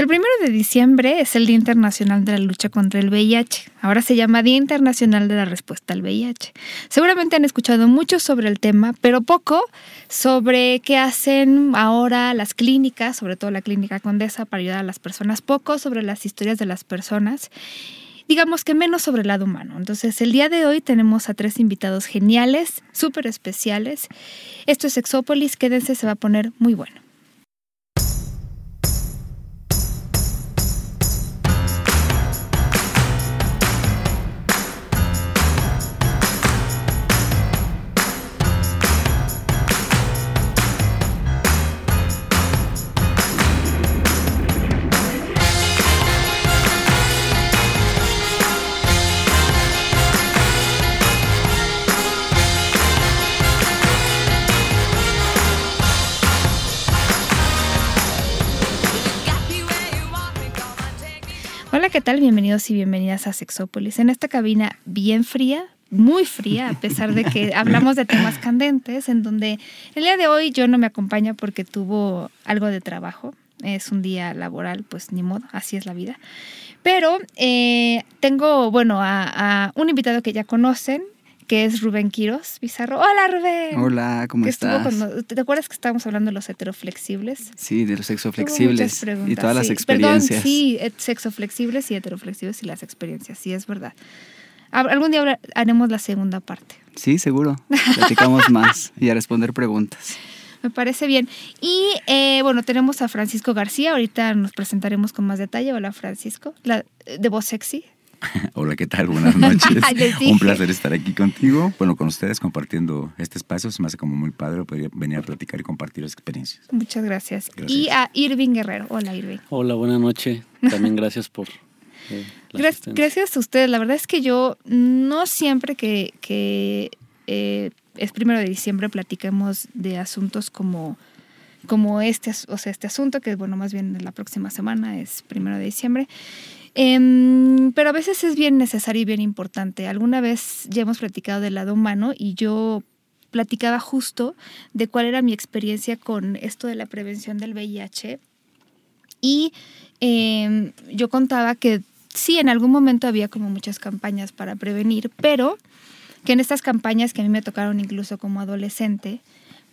El primero de diciembre es el Día Internacional de la Lucha contra el VIH. Ahora se llama Día Internacional de la Respuesta al VIH. Seguramente han escuchado mucho sobre el tema, pero poco sobre qué hacen ahora las clínicas, sobre todo la Clínica Condesa, para ayudar a las personas. Poco sobre las historias de las personas digamos que menos sobre el lado humano. Entonces, el día de hoy tenemos a tres invitados geniales, súper especiales. Esto es Exópolis, quédense, se va a poner muy bueno. ¿Qué tal? Bienvenidos y bienvenidas a Sexópolis. En esta cabina bien fría, muy fría, a pesar de que hablamos de temas candentes, en donde el día de hoy yo no me acompaña porque tuvo algo de trabajo. Es un día laboral, pues ni modo, así es la vida. Pero eh, tengo, bueno, a, un invitado que ya conocen, que es Rubén Quiros Bizarro. Hola Rubén. Hola, ¿cómo estás? ¿Te acuerdas que estábamos hablando de los heteroflexibles? Sí, de los sexoflexibles y todas las experiencias. Perdón, sí, sexoflexibles y heteroflexibles y las experiencias, sí, es verdad. Algún día haremos la segunda parte. Sí, seguro. Platicamos más y a responder preguntas. Me parece bien. Y eh, bueno, tenemos a Francisco García. Ahorita nos presentaremos con más detalle. Hola, Francisco. La, de voz sexy. Hola, ¿qué tal? Buenas noches. Un placer estar aquí contigo, bueno, con ustedes compartiendo este espacio. Se me hace como muy padre poder venir a platicar y compartir las experiencias. Muchas gracias. Y a Irving Guerrero. Hola, Irving. Hola, buenas noches. También gracias por... Eh, gracias, a ustedes. La verdad es que yo no siempre que, que eh, es primero de diciembre platiquemos de asuntos como como este, o sea, este asunto, que bueno, más bien la próxima semana es primero de diciembre. Em, pero a veces es bien necesario y bien importante. Alguna vez ya hemos platicado del lado humano y yo platicaba justo de cuál era mi experiencia con esto de la prevención del VIH. Y em, yo contaba que sí, en algún momento había como muchas campañas para prevenir, pero que en estas campañas que a mí me tocaron incluso como adolescente,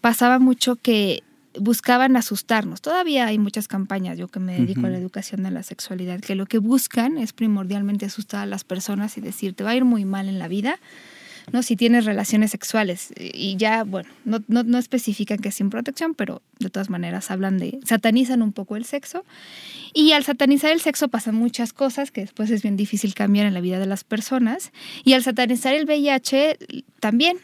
pasaba mucho que buscaban asustarnos. Todavía hay muchas campañas, yo que me dedico a la educación de la sexualidad, que lo que buscan es primordialmente asustar a las personas y decir, te va a ir muy mal en la vida, ¿no? Si tienes relaciones sexuales. Y ya, bueno, no, no, no especifican que es sin protección, pero de todas maneras hablan de, satanizan un poco el sexo. Y al satanizar el sexo pasan muchas cosas que después es bien difícil cambiar en la vida de las personas. Y al satanizar el VIH también,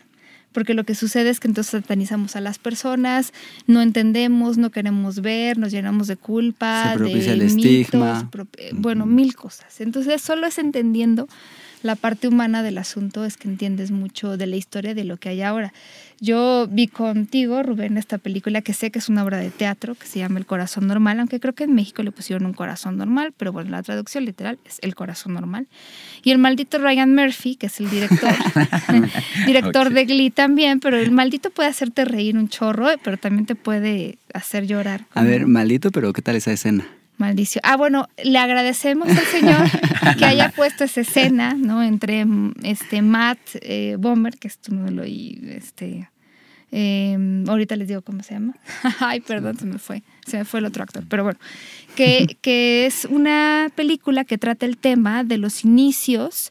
porque lo que sucede es que entonces satanizamos a las personas, no entendemos, no queremos ver, nos llenamos de culpa, de el estigma. Eh, bueno, mil cosas. Entonces solo es entendiendo la parte humana del asunto es que entiendes mucho de la historia de lo que hay ahora. Yo vi contigo, Rubén, esta película que sé que es una obra de teatro que se llama El Corazón Normal, aunque creo que en México le pusieron un corazón normal, pero bueno, la traducción literal es El Corazón Normal. Y el maldito Ryan Murphy, que es el director, director de Glee también, pero el maldito puede hacerte reír un chorro, pero también te puede hacer llorar. A ver, maldito, pero ¿qué tal esa escena? Maldición. Ah, bueno, le agradecemos al Señor que haya puesto esa escena, ¿no? Entre este Matt eh, Bomber, que es tu modelo, y este. Em, ahorita les digo cómo se llama. Ay, perdón, se me fue. Se me fue el otro actor. Pero bueno, que, que es una película que trata el tema de los inicios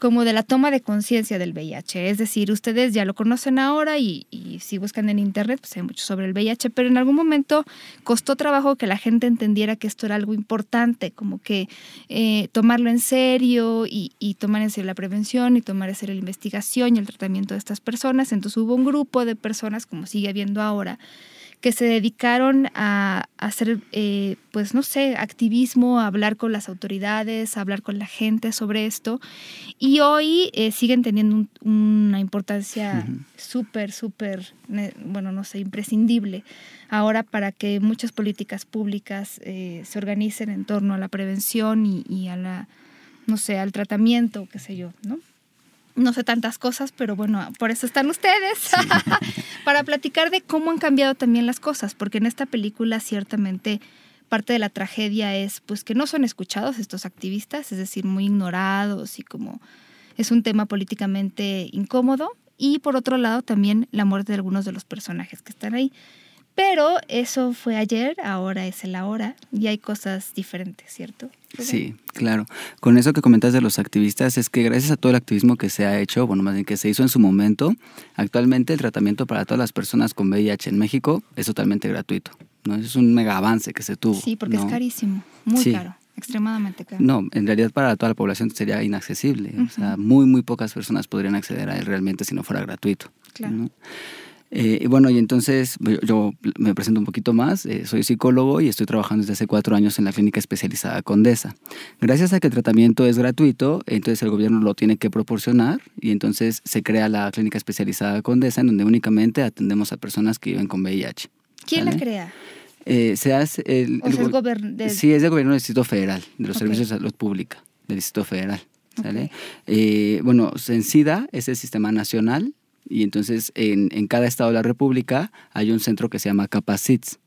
como de la toma de conciencia del VIH. Es decir, ustedes ya lo conocen ahora y, si buscan en internet, pues hay mucho sobre el VIH, pero en algún momento costó trabajo que la gente entendiera que esto era algo importante, como que eh, tomarlo en serio y, y, tomar en serio la prevención y tomar en serio la investigación y el tratamiento de estas personas. Entonces hubo un grupo de personas, como sigue habiendo ahora, que se dedicaron a, hacer, eh, pues no sé, activismo, a hablar con las autoridades, a hablar con la gente sobre esto. Y hoy eh, siguen teniendo una importancia súper, súper, bueno, no sé, imprescindible ahora para que muchas políticas públicas eh, se organicen en torno a la prevención y, y a la, no sé, al tratamiento, qué sé yo, ¿no? No sé tantas cosas, pero bueno, por eso están ustedes, para platicar de cómo han cambiado también las cosas, porque en esta película ciertamente parte de la tragedia es pues que no son escuchados estos activistas, es decir, muy ignorados y como es un tema políticamente incómodo. Y por otro lado también la muerte de algunos de los personajes que están ahí. Pero eso fue ayer, ahora es el ahora y hay cosas diferentes, ¿cierto? Sí, claro. Con eso que comentas de los activistas, es que gracias a todo el activismo que se ha hecho, bueno, más bien que se hizo en su momento, actualmente el tratamiento para todas las personas con VIH en México es totalmente gratuito. ¿no? Es un mega avance que se tuvo. Sí, porque es carísimo, muy caro. Extremadamente caro. No, en realidad para toda la población sería inaccesible. O sea, muy, muy pocas personas podrían acceder a él realmente si no fuera gratuito. Claro. Eh, y bueno, y entonces yo me presento un poquito más. Eh, soy psicólogo y estoy trabajando desde hace cuatro años en la clínica especializada Condesa. Gracias a que el tratamiento es gratuito, entonces el gobierno lo tiene que proporcionar y entonces se crea la clínica especializada Condesa en donde únicamente atendemos a personas que viven con VIH. ¿Quién la crea? Eh, se hace el, o sea, el Sí, es del gobierno del Distrito Federal, de los servicios de salud pública del Distrito Federal. ¿sale? Eh, bueno, SENSIDA es el sistema nacional y entonces en, en, cada estado de la República hay un centro que se llama CAPACITS,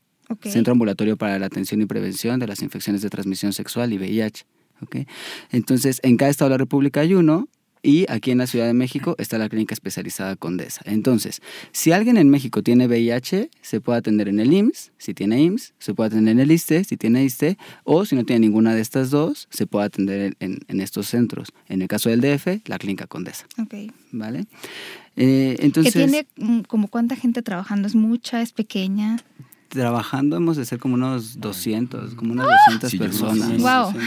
Centro Ambulatorio para la Atención y Prevención de las Infecciones de Transmisión Sexual y VIH. ¿okay? Entonces, en cada estado de la República hay uno y aquí en la Ciudad de México está la clínica especializada Condesa. Entonces, si alguien en México tiene VIH, se puede atender en el IMSS, si tiene IMSS, se puede atender en el ISTE, si tiene ISTE, o si no tiene ninguna de estas dos, se puede atender en, en estos centros. En el caso del DF, la clínica Condesa. Ok. ¿Vale? Eh, entonces, ¿Que tiene mm, como cuánta gente trabajando? ¿Es mucha? ¿Es pequeña? Trabajando hemos de ser como unos 200, como unas 200 personas. ¡Wow!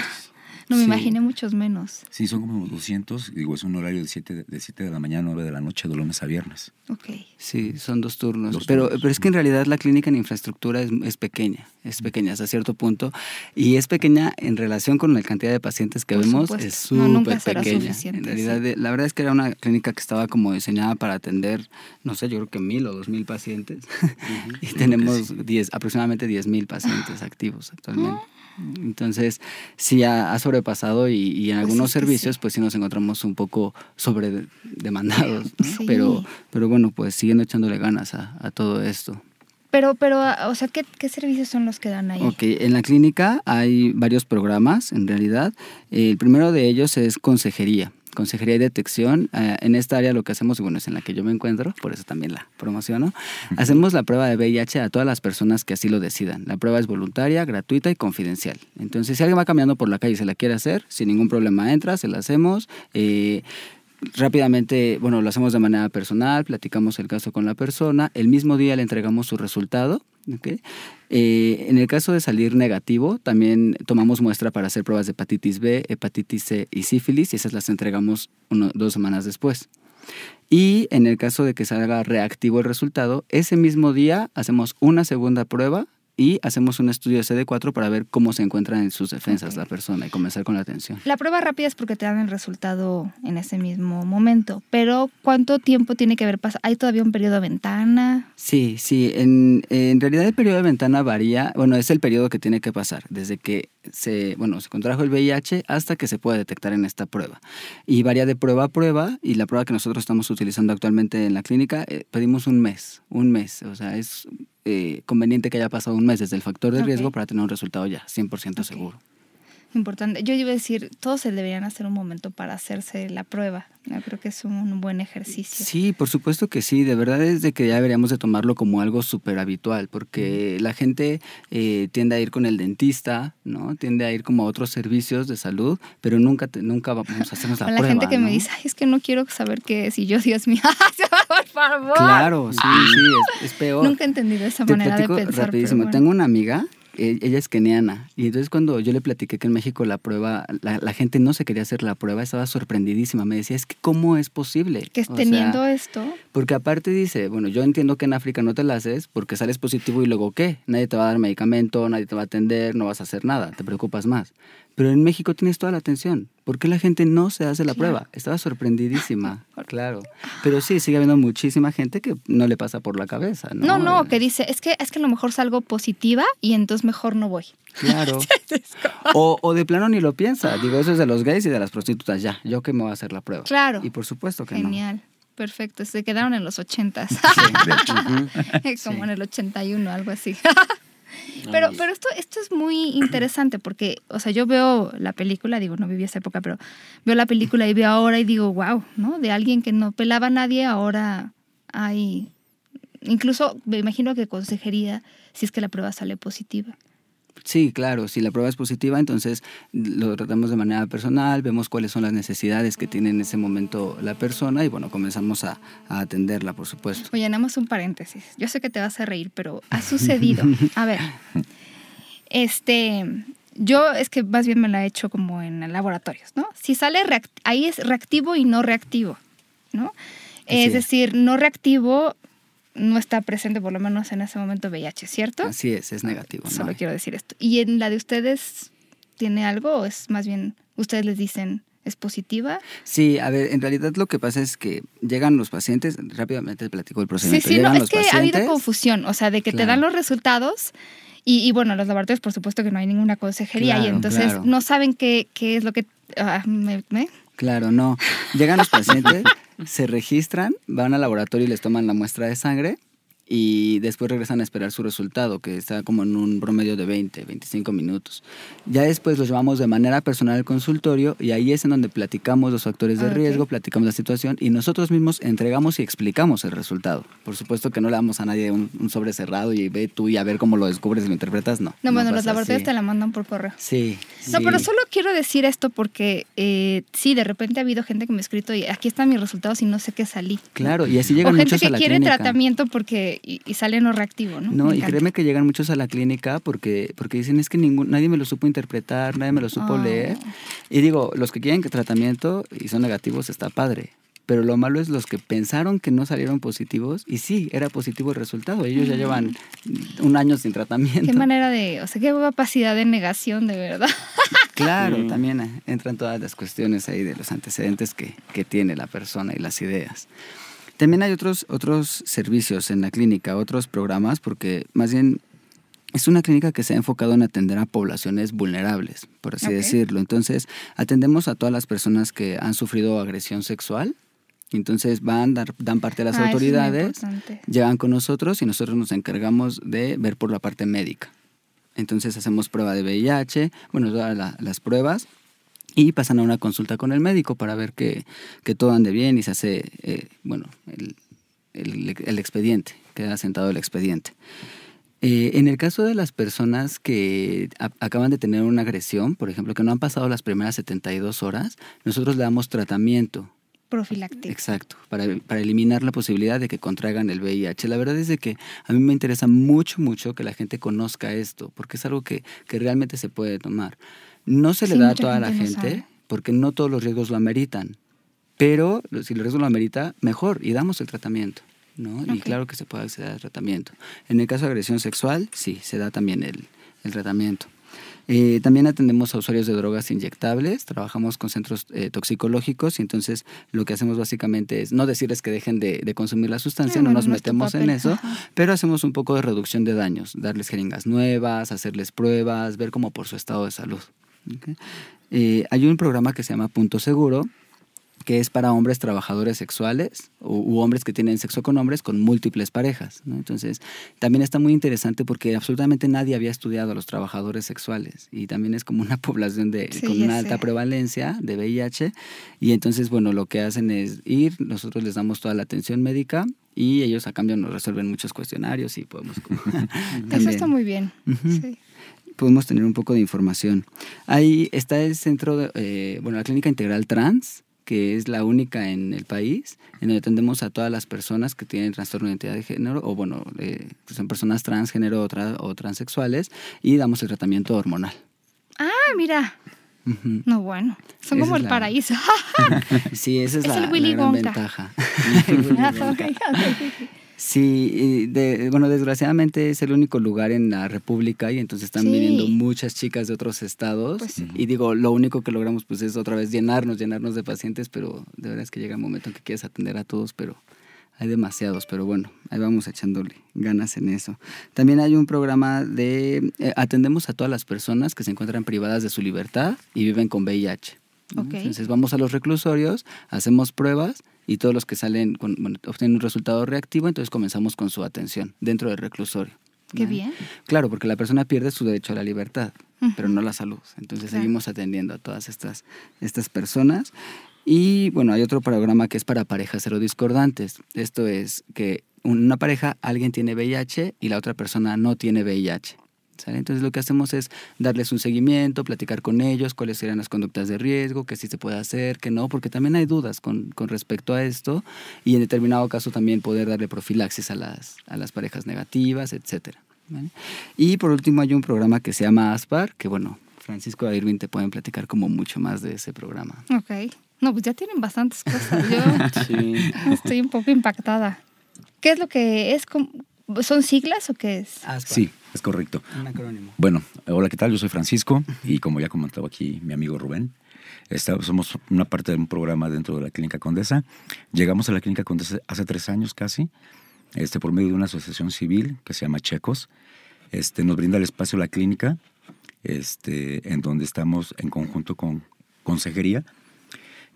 No, me imaginé muchos menos. Sí, son como 200. Digo, es un horario de 7 de, 7 de la mañana a 9 de la noche, de lunes a viernes. Ok. Sí, son dos turnos. pero, pero es que en realidad la clínica en infraestructura es, es, pequeña, es pequeña hasta cierto punto. Y es pequeña en relación con la cantidad de pacientes que vemos, es súper pequeña. En realidad, la verdad es que era una clínica que estaba como diseñada para atender, no sé, yo creo que mil o dos mil pacientes. y tenemos aproximadamente 10 mil pacientes activos actualmente. Entonces, sí ha, sobrepasado y, en pues algunos servicios, pues sí nos encontramos un poco sobredemandados, pero, pero bueno, pues siguiendo echándole ganas a, todo esto. Pero, pero, o sea, ¿qué, ¿qué, servicios son los que dan ahí? Ok, en la clínica hay varios programas, en realidad. El primero de ellos es consejería. Consejería y Detección. Eh, en esta área lo que hacemos, bueno, es en la que yo me encuentro, por eso también la promociono. Hacemos la prueba de VIH a todas las personas que así lo decidan. La prueba es voluntaria, gratuita y confidencial. Entonces, si alguien va caminando por la calle y se la quiere hacer, sin ningún problema entra, se la hacemos. Eh, rápidamente, bueno, lo hacemos de manera personal, platicamos el caso con la persona, el mismo día le entregamos su resultado. Eh, en el caso de salir negativo, también tomamos muestra para hacer pruebas de hepatitis B, hepatitis C y sífilis y esas las entregamos dos semanas después. Y en el caso de que salga reactivo el resultado, ese mismo día hacemos una segunda prueba y hacemos un estudio de CD4 para ver cómo se encuentran en sus defensas la persona y comenzar con la atención. La prueba rápida es porque te dan el resultado en ese mismo momento, pero ¿cuánto tiempo tiene que haber pasado? ¿Hay todavía un periodo de ventana? Sí, sí, en, en, realidad el periodo de ventana varía, bueno, es el periodo que tiene que pasar, desde que se, bueno, se contrajo el VIH hasta que se puede detectar en esta prueba. Y varía de prueba a prueba y la prueba que nosotros estamos utilizando actualmente en la clínica, eh, pedimos un mes, un mes, o sea, es eh, conveniente que haya pasado un mes desde el factor de riesgo para tener un resultado ya 100% seguro. Importante. Yo iba a decir, todos se deberían hacer un momento para hacerse la prueba. Yo creo que es un buen ejercicio. Sí, por supuesto que sí. De verdad es de que ya deberíamos de tomarlo como algo súper habitual, porque la gente eh, tiende a ir con el dentista, ¿no? Tiende a ir como a otros servicios de salud, pero nunca, nunca vamos a hacernos la, prueba. La gente que me dice, Ay, es que no quiero saber qué si yo, Dios mío, por favor. Claro, sí, sí, es, peor. Nunca he entendido esa manera de pensar. Rapidísimo. Tengo una amiga ella es keniana. Y entonces cuando yo le platiqué que en México la prueba, la, gente no se quería hacer la prueba, estaba sorprendidísima. Me decía, es que ¿cómo es posible? Que teniendo esto. Porque aparte dice, bueno, yo entiendo que en África no te la haces porque sales positivo y luego ¿qué? Nadie te va a dar medicamento, nadie te va a atender, no vas a hacer nada, te preocupas más. Pero en México tienes toda la atención. ¿Por qué la gente no se hace la prueba? Estaba sorprendidísima, claro. Pero sí, sigue habiendo muchísima gente que no le pasa por la cabeza, ¿no? No, no, que dice, es que, es que a lo mejor salgo positiva y entonces mejor no voy. Claro. o, o, de plano ni lo piensa. Digo, eso es de los gays y de las prostitutas. Ya, yo que me voy a hacer la prueba. Claro. Y por supuesto que Genial. Perfecto, se quedaron en los ochentas. Como en el 81, algo así. Pero, pero esto, esto es muy interesante porque, o sea, yo veo la película, digo, no viví esa época, pero veo la película y veo ahora y digo, wow, ¿no? De alguien que no pelaba a nadie, ahora hay, incluso me imagino que consejería si es que la prueba sale positiva. Sí, claro, si la prueba es positiva, entonces lo tratamos de manera personal, vemos cuáles son las necesidades que tiene en ese momento la persona y bueno, comenzamos a, atenderla, por supuesto. Oye, nada un paréntesis. Yo sé que te vas a reír, pero ha sucedido. A ver, este, yo es que más bien me la he hecho como en laboratorios, ¿no? Si sale, ahí es reactivo y no reactivo, ¿no? Es decir, no reactivo no está presente por lo menos en ese momento VIH, ¿cierto? Así es, es negativo. Solo quiero decir esto. ¿Y en la de ustedes tiene algo o es más bien ustedes les dicen es positiva? Sí, a ver, en realidad lo que pasa es que llegan los pacientes, rápidamente platico el procedimiento. Sí, sí, no, es que ha habido confusión, o sea, de que te dan los resultados y, bueno, los laboratorios por supuesto que no hay ninguna consejería y entonces no saben qué, qué, es lo que... Ah, me, Claro, no. Llegan los pacientes, se registran, van al laboratorio y les toman la muestra de sangre y después regresan a esperar su resultado, que está como en un promedio de 20, 25 minutos. Ya después los llevamos de manera personal al consultorio y ahí es en donde platicamos los factores de riesgo, platicamos la situación y nosotros mismos entregamos y explicamos el resultado. Por supuesto que no le damos a nadie un, sobre cerrado y ve tú y a ver cómo lo descubres y lo interpretas, no. No, bueno, los laboratorios te la mandan por correo. Sí. No, pero solo quiero decir esto porque eh, sí, de repente ha habido gente que me ha escrito y aquí están mis resultados y no sé qué salí. Claro, y así llegan o gente que quiere tratamiento porque y, sale no reactivo, ¿no? No, y créeme que llegan muchos a la clínica porque, porque dicen es que ningún, nadie me lo supo interpretar, nadie me lo supo ah. leer. Y digo, los que quieren que tratamiento y son negativos está padre. Pero lo malo es los que pensaron que no salieron positivos y sí, era positivo el resultado. Ellos ya llevan un año sin tratamiento. Qué manera de, o sea, qué capacidad de negación, de verdad. Claro, también entran todas las cuestiones ahí de los antecedentes que, que tiene la persona y las ideas. También hay otros, otros servicios en la clínica, otros programas, porque más bien es una clínica que se ha enfocado en atender a poblaciones vulnerables, por así decirlo. Entonces, atendemos a todas las personas que han sufrido agresión sexual. Entonces van, dan parte a las ah, autoridades, llegan con nosotros y nosotros nos encargamos de ver por la parte médica. Entonces hacemos prueba de VIH, bueno, todas las pruebas y pasan a una consulta con el médico para ver que, todo ande bien y se hace, eh, bueno, el, el, expediente, queda sentado el expediente. Eh, en el caso de las personas que acaban de tener una agresión, por ejemplo, que no han pasado las primeras 72 horas, nosotros le damos tratamiento. Profiláctico. Exacto, para, para, eliminar la posibilidad de que contraigan el VIH. La verdad es de que a mí me interesa mucho, mucho que la gente conozca esto, porque es algo que, que realmente se puede tomar. No se le da a toda la gente porque no todos los riesgos lo ameritan. Pero si el riesgo lo amerita, mejor y damos el tratamiento. ¿no? Y claro que se puede acceder al tratamiento. En el caso de agresión sexual, sí, se da también el, el tratamiento. Eh, también atendemos a usuarios de drogas inyectables, trabajamos con centros eh, toxicológicos y entonces lo que hacemos básicamente es no decirles que dejen de, consumir la sustancia, no nos metemos en eso, pero hacemos un poco de reducción de daños, darles jeringas nuevas, hacerles pruebas, ver cómo por su estado de salud. Eh, hay un programa que se llama Punto Seguro, que es para hombres trabajadores sexuales u, hombres que tienen sexo con hombres con múltiples parejas. Entonces, también está muy interesante porque absolutamente nadie había estudiado a los trabajadores sexuales y también es como una población de, con una alta prevalencia de VIH. Y entonces, bueno, lo que hacen es ir, nosotros les damos toda la atención médica y ellos a cambio nos resuelven muchos cuestionarios y podemos... Eso está muy bien. sí podemos tener un poco de información. Ahí está el centro, de, eh, bueno, la Clínica Integral Trans, que es la única en el país, en donde atendemos a todas las personas que tienen trastorno de identidad de género, o bueno, eh, que son personas transgénero o, o transexuales, y damos el tratamiento hormonal. Ah, mira. No, bueno, son como el paraíso. sí, esa es, la, gran ventaja. Sí, de, bueno, desgraciadamente es el único lugar en la República y entonces están viniendo muchas chicas de otros estados. Pues y digo, lo único que logramos pues es otra vez llenarnos, llenarnos de pacientes, pero de verdad es que llega un momento en que quieres atender a todos, pero hay demasiados, pero bueno, ahí vamos echándole ganas en eso. También hay un programa de, eh, atendemos a todas las personas que se encuentran privadas de su libertad y viven con VIH. Entonces vamos a los reclusorios, hacemos pruebas y todos los que salen con, obtienen un resultado reactivo, entonces comenzamos con su atención dentro del reclusorio. Qué bien. Claro, porque la persona pierde su derecho a la libertad, pero no la salud. Entonces seguimos atendiendo a todas estas, estas personas. Y bueno, hay otro programa que es para parejas discordantes. Esto es que una pareja, alguien tiene VIH y la otra persona no tiene VIH. Entonces lo que hacemos es darles un seguimiento, platicar con ellos cuáles serían las conductas de riesgo, qué sí se puede hacer, qué no, porque también hay dudas con, con respecto a esto y en determinado caso también poder darle profilaxis a las, a las parejas negativas, etc. Y por último hay un programa que se llama ASPAR, que bueno, Francisco e Irving te pueden platicar como mucho más de ese programa. Ok. No, pues ya tienen bastantes cosas. Yo estoy un poco impactada. ¿Qué es lo que es? ¿Son siglas o qué es? Sí, es correcto. Un acrónimo. Bueno, hola, ¿qué tal? Yo soy Francisco y como ya comentaba aquí mi amigo Rubén, somos una parte de un programa dentro de la Clínica Condesa. Llegamos a la Clínica Condesa hace tres años casi, este, por medio de una asociación civil que se llama Checos. Este, nos brinda el espacio la clínica, este, en donde estamos en conjunto con consejería,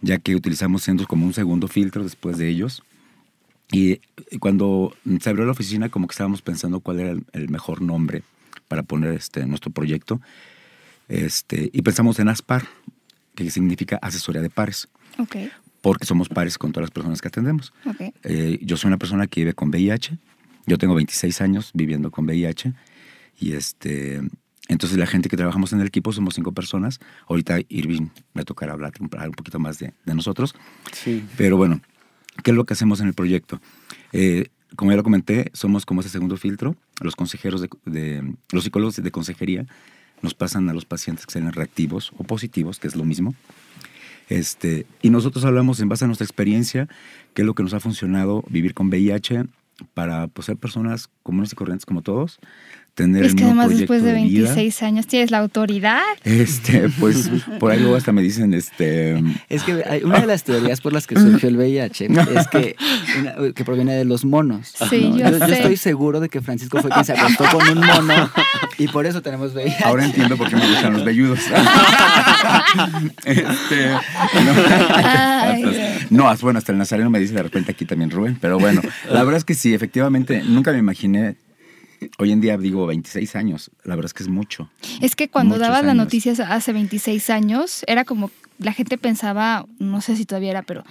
ya que utilizamos centros como un segundo filtro después de ellos y cuando se abrió la oficina, como que estábamos pensando cuál era el, mejor nombre para poner este, nuestro proyecto. Este, y pensamos en ASPAR, que significa asesoría de pares. Okay. Porque somos pares con todas las personas que atendemos. Okay. Eh, yo soy una persona que vive con VIH. Yo tengo 26 años viviendo con VIH. Y este, entonces la gente que trabajamos en el equipo somos cinco personas. Ahorita Irving me tocará hablar un, poquito más de, de nosotros. Sí. Pero bueno, ¿Qué es lo que hacemos en el proyecto? Eh, como ya lo comenté, somos como ese segundo filtro. Los consejeros de, los psicólogos de consejería nos pasan a los pacientes que sean reactivos o positivos, que es lo mismo. Este, y nosotros hablamos en base a nuestra experiencia, qué es lo que nos ha funcionado vivir con VIH para pues, ser personas comunes y corrientes como todos, tener es que además después de 26 años tienes la autoridad. Este, pues por ahí luego hasta me dicen, este... Es que una de las teorías por las que surgió el VIH es que, que proviene de los monos. Sí, yo, yo, estoy seguro de que Francisco fue quien se acostó con un mono y por eso tenemos VIH. Ahora entiendo por qué me gustan los velludos. este, no, bueno, hasta el nazareno me dice de repente aquí también Rubén, pero bueno, la verdad es que sí, efectivamente, nunca me imaginé Hoy en día digo 26 años, la verdad es que es mucho. Es que cuando dabas la noticia hace 26 años, era como la gente pensaba, no sé si todavía era, pero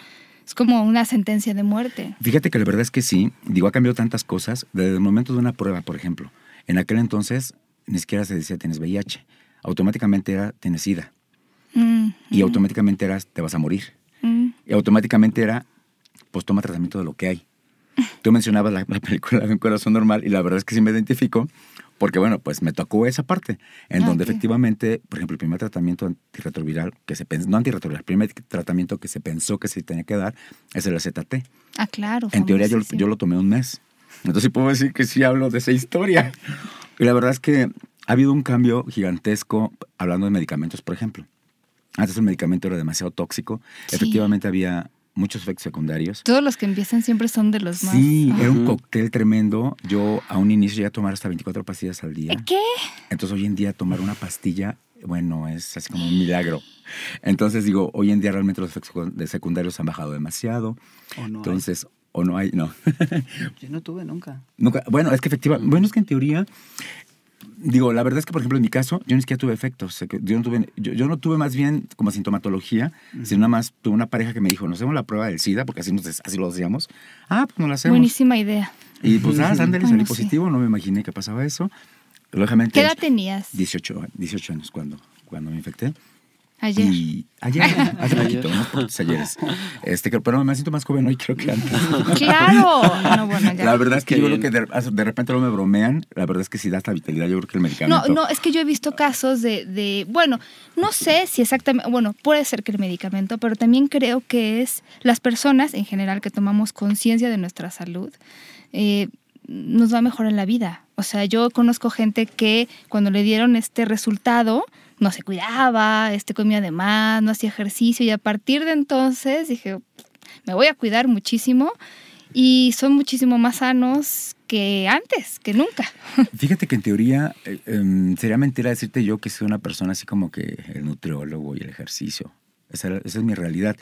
es como una sentencia de muerte. Fíjate que la verdad es que sí, digo, ha cambiado tantas cosas. Desde el momento de una prueba, por ejemplo, en aquel entonces ni siquiera se decía tienes VIH, automáticamente era tienes SIDA. Mm, y mm. automáticamente era te vas a morir. Mm. Y automáticamente era pues toma tratamiento de lo que hay. Tú mencionabas la, película de un corazón normal y la verdad es que sí me identifico porque, bueno, pues me tocó esa parte en ah, donde efectivamente, por ejemplo, el primer tratamiento antirretroviral que se pensó, no antirretroviral, el primer tratamiento que se pensó que se tenía que dar es el AZT. Ah, claro. En teoría yo, yo lo tomé un mes. Entonces puedo decir que sí hablo de esa historia. Y la verdad es que ha habido un cambio gigantesco hablando de medicamentos, por ejemplo. Antes el medicamento era demasiado tóxico. Efectivamente había muchos efectos secundarios. Todos los que empiezan siempre son de los más. Sí, era un cóctel tremendo. Yo a un inicio ya tomar hasta 24 pastillas al día. ¿Qué? Entonces hoy en día tomar una pastilla, bueno, es así como un milagro. Entonces digo, hoy en día realmente los efectos secundarios han bajado demasiado. O no Entonces, o no hay, no. Yo no tuve nunca. Nunca. Bueno, es que efectivamente, bueno, es que en teoría digo, la verdad es que, por ejemplo, en mi caso, yo ni siquiera tuve efectos. Yo no tuve, yo, no tuve más bien como sintomatología, sino nada más tuve una pareja que me dijo, nos hacemos la prueba del SIDA, porque así, así lo decíamos. Ah, pues no la hacemos. Buenísima idea. Y pues nada, ándale, salí positivo, no me imaginé que pasaba eso. Lógicamente, ¿Qué edad tenías? 18, 18 años cuando, cuando me infecté. Ayer. Y ayer, hace poquito, unos ayeres. Este, pero me siento más joven hoy creo que antes. ¡Claro! No, bueno, ya. La verdad es que yo creo que de, repente no me bromean. La verdad es que sí da esta vitalidad. Yo creo que el medicamento... No, no, es que yo he visto casos de, de, bueno, no sé si exactamente, bueno, puede ser que el medicamento, pero también creo que es las personas en general que tomamos conciencia de nuestra salud, eh, nos va mejor en la vida. O sea, yo conozco gente que cuando le dieron este resultado, no se cuidaba, este comía de más, no hacía ejercicio y a partir de entonces dije, me voy a cuidar muchísimo y son muchísimo más sanos que antes, que nunca. Fíjate que en teoría eh, em, sería mentira decirte yo que soy una persona así como que el nutriólogo y el ejercicio. Esa, es mi realidad.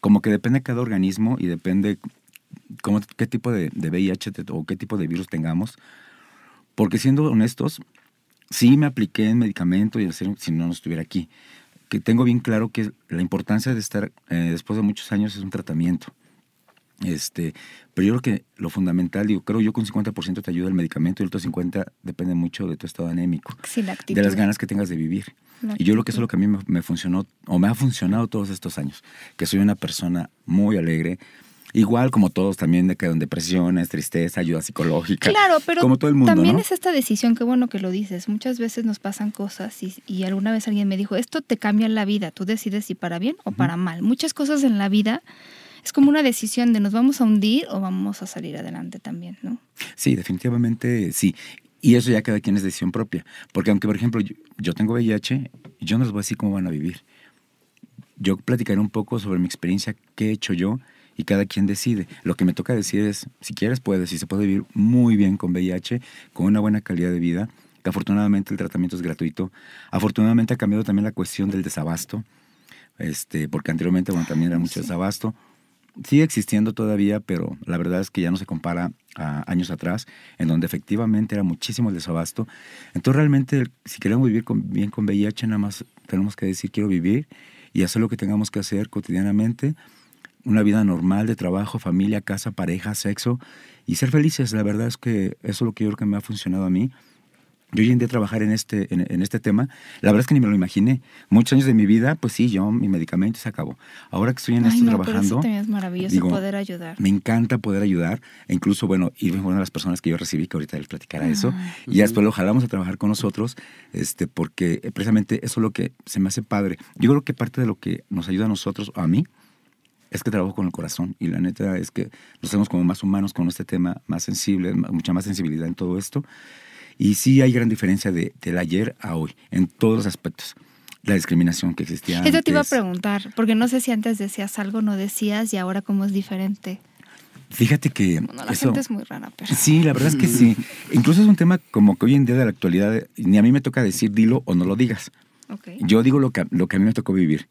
Como que depende de cada organismo y depende cómo, qué tipo de, de VIH o qué tipo de virus tengamos Porque siendo honestos, sí me apliqué en medicamento y hacer si no, no estuviera aquí. Que tengo bien claro que la importancia de estar eh, después de muchos años es un tratamiento. Este, pero yo creo que lo fundamental, digo, creo yo que un 50% te ayuda el medicamento y el otro 50% depende mucho de tu estado anémico, de las ganas que tengas de vivir. Y yo creo que eso es lo que a mí me, funcionó, o me ha funcionado todos estos años, que soy una persona muy alegre, Igual como todos también de que depresiones, tristeza, ayuda psicológica. Claro, pero como todo el mundo, también es esta decisión, qué bueno que lo dices. Muchas veces nos pasan cosas y, y, alguna vez alguien me dijo, esto te cambia la vida, tú decides si para bien o para mal. Muchas cosas en la vida es como una decisión de nos vamos a hundir o vamos a salir adelante también, ¿no? Sí, definitivamente sí. Y eso ya cada quien es decisión propia. Porque aunque, por ejemplo, yo, tengo VIH, yo no les voy a decir cómo van a vivir. Yo platicaré un poco sobre mi experiencia, qué he hecho yo, y cada quien decide. Lo que me toca decir es, si quieres puedes, y se puede vivir muy bien con VIH, con una buena calidad de vida, que afortunadamente el tratamiento es gratuito. Afortunadamente ha cambiado también la cuestión del desabasto, este, porque anteriormente bueno, también era mucho desabasto sigue existiendo todavía, pero la verdad es que ya no se compara a años atrás, en donde efectivamente era muchísimo el desabasto. Entonces realmente, si queremos vivir bien con VIH, nada más tenemos que decir quiero vivir y hacer lo que tengamos que hacer cotidianamente, una vida normal de trabajo, familia, casa, pareja, sexo y ser felices. La verdad es que eso es lo que yo creo que me ha funcionado a mí yo hoy en día trabajar en este, en, este tema, la verdad es que ni me lo imaginé. Muchos años de mi vida, pues sí, yo, mi medicamento se acabó. Ahora que estoy en esto trabajando. Pero eso es maravilloso poder ayudar. Me encanta poder ayudar. E incluso, bueno, y una de las personas que yo recibí, que ahorita les platicará eso. Y después lo jalamos a trabajar con nosotros, este, porque precisamente eso es lo que se me hace padre. Yo creo que parte de lo que nos ayuda a nosotros, a mí, es que trabajo con el corazón. Y la neta es que nos hacemos como más humanos con este tema, más sensible, mucha más sensibilidad en todo esto. Y sí hay gran diferencia de, del ayer a hoy, en todos los aspectos. La discriminación que existía antes. Eso te iba a preguntar, porque no sé si antes decías algo, no decías, y ahora cómo es diferente. Fíjate que. Bueno, la gente es muy rara, pero. Sí, la verdad es que sí. Incluso es un tema como que hoy en día de la actualidad, ni a mí me toca decir dilo o no lo digas. Okay. Yo digo lo que, lo que a mí me tocó vivir.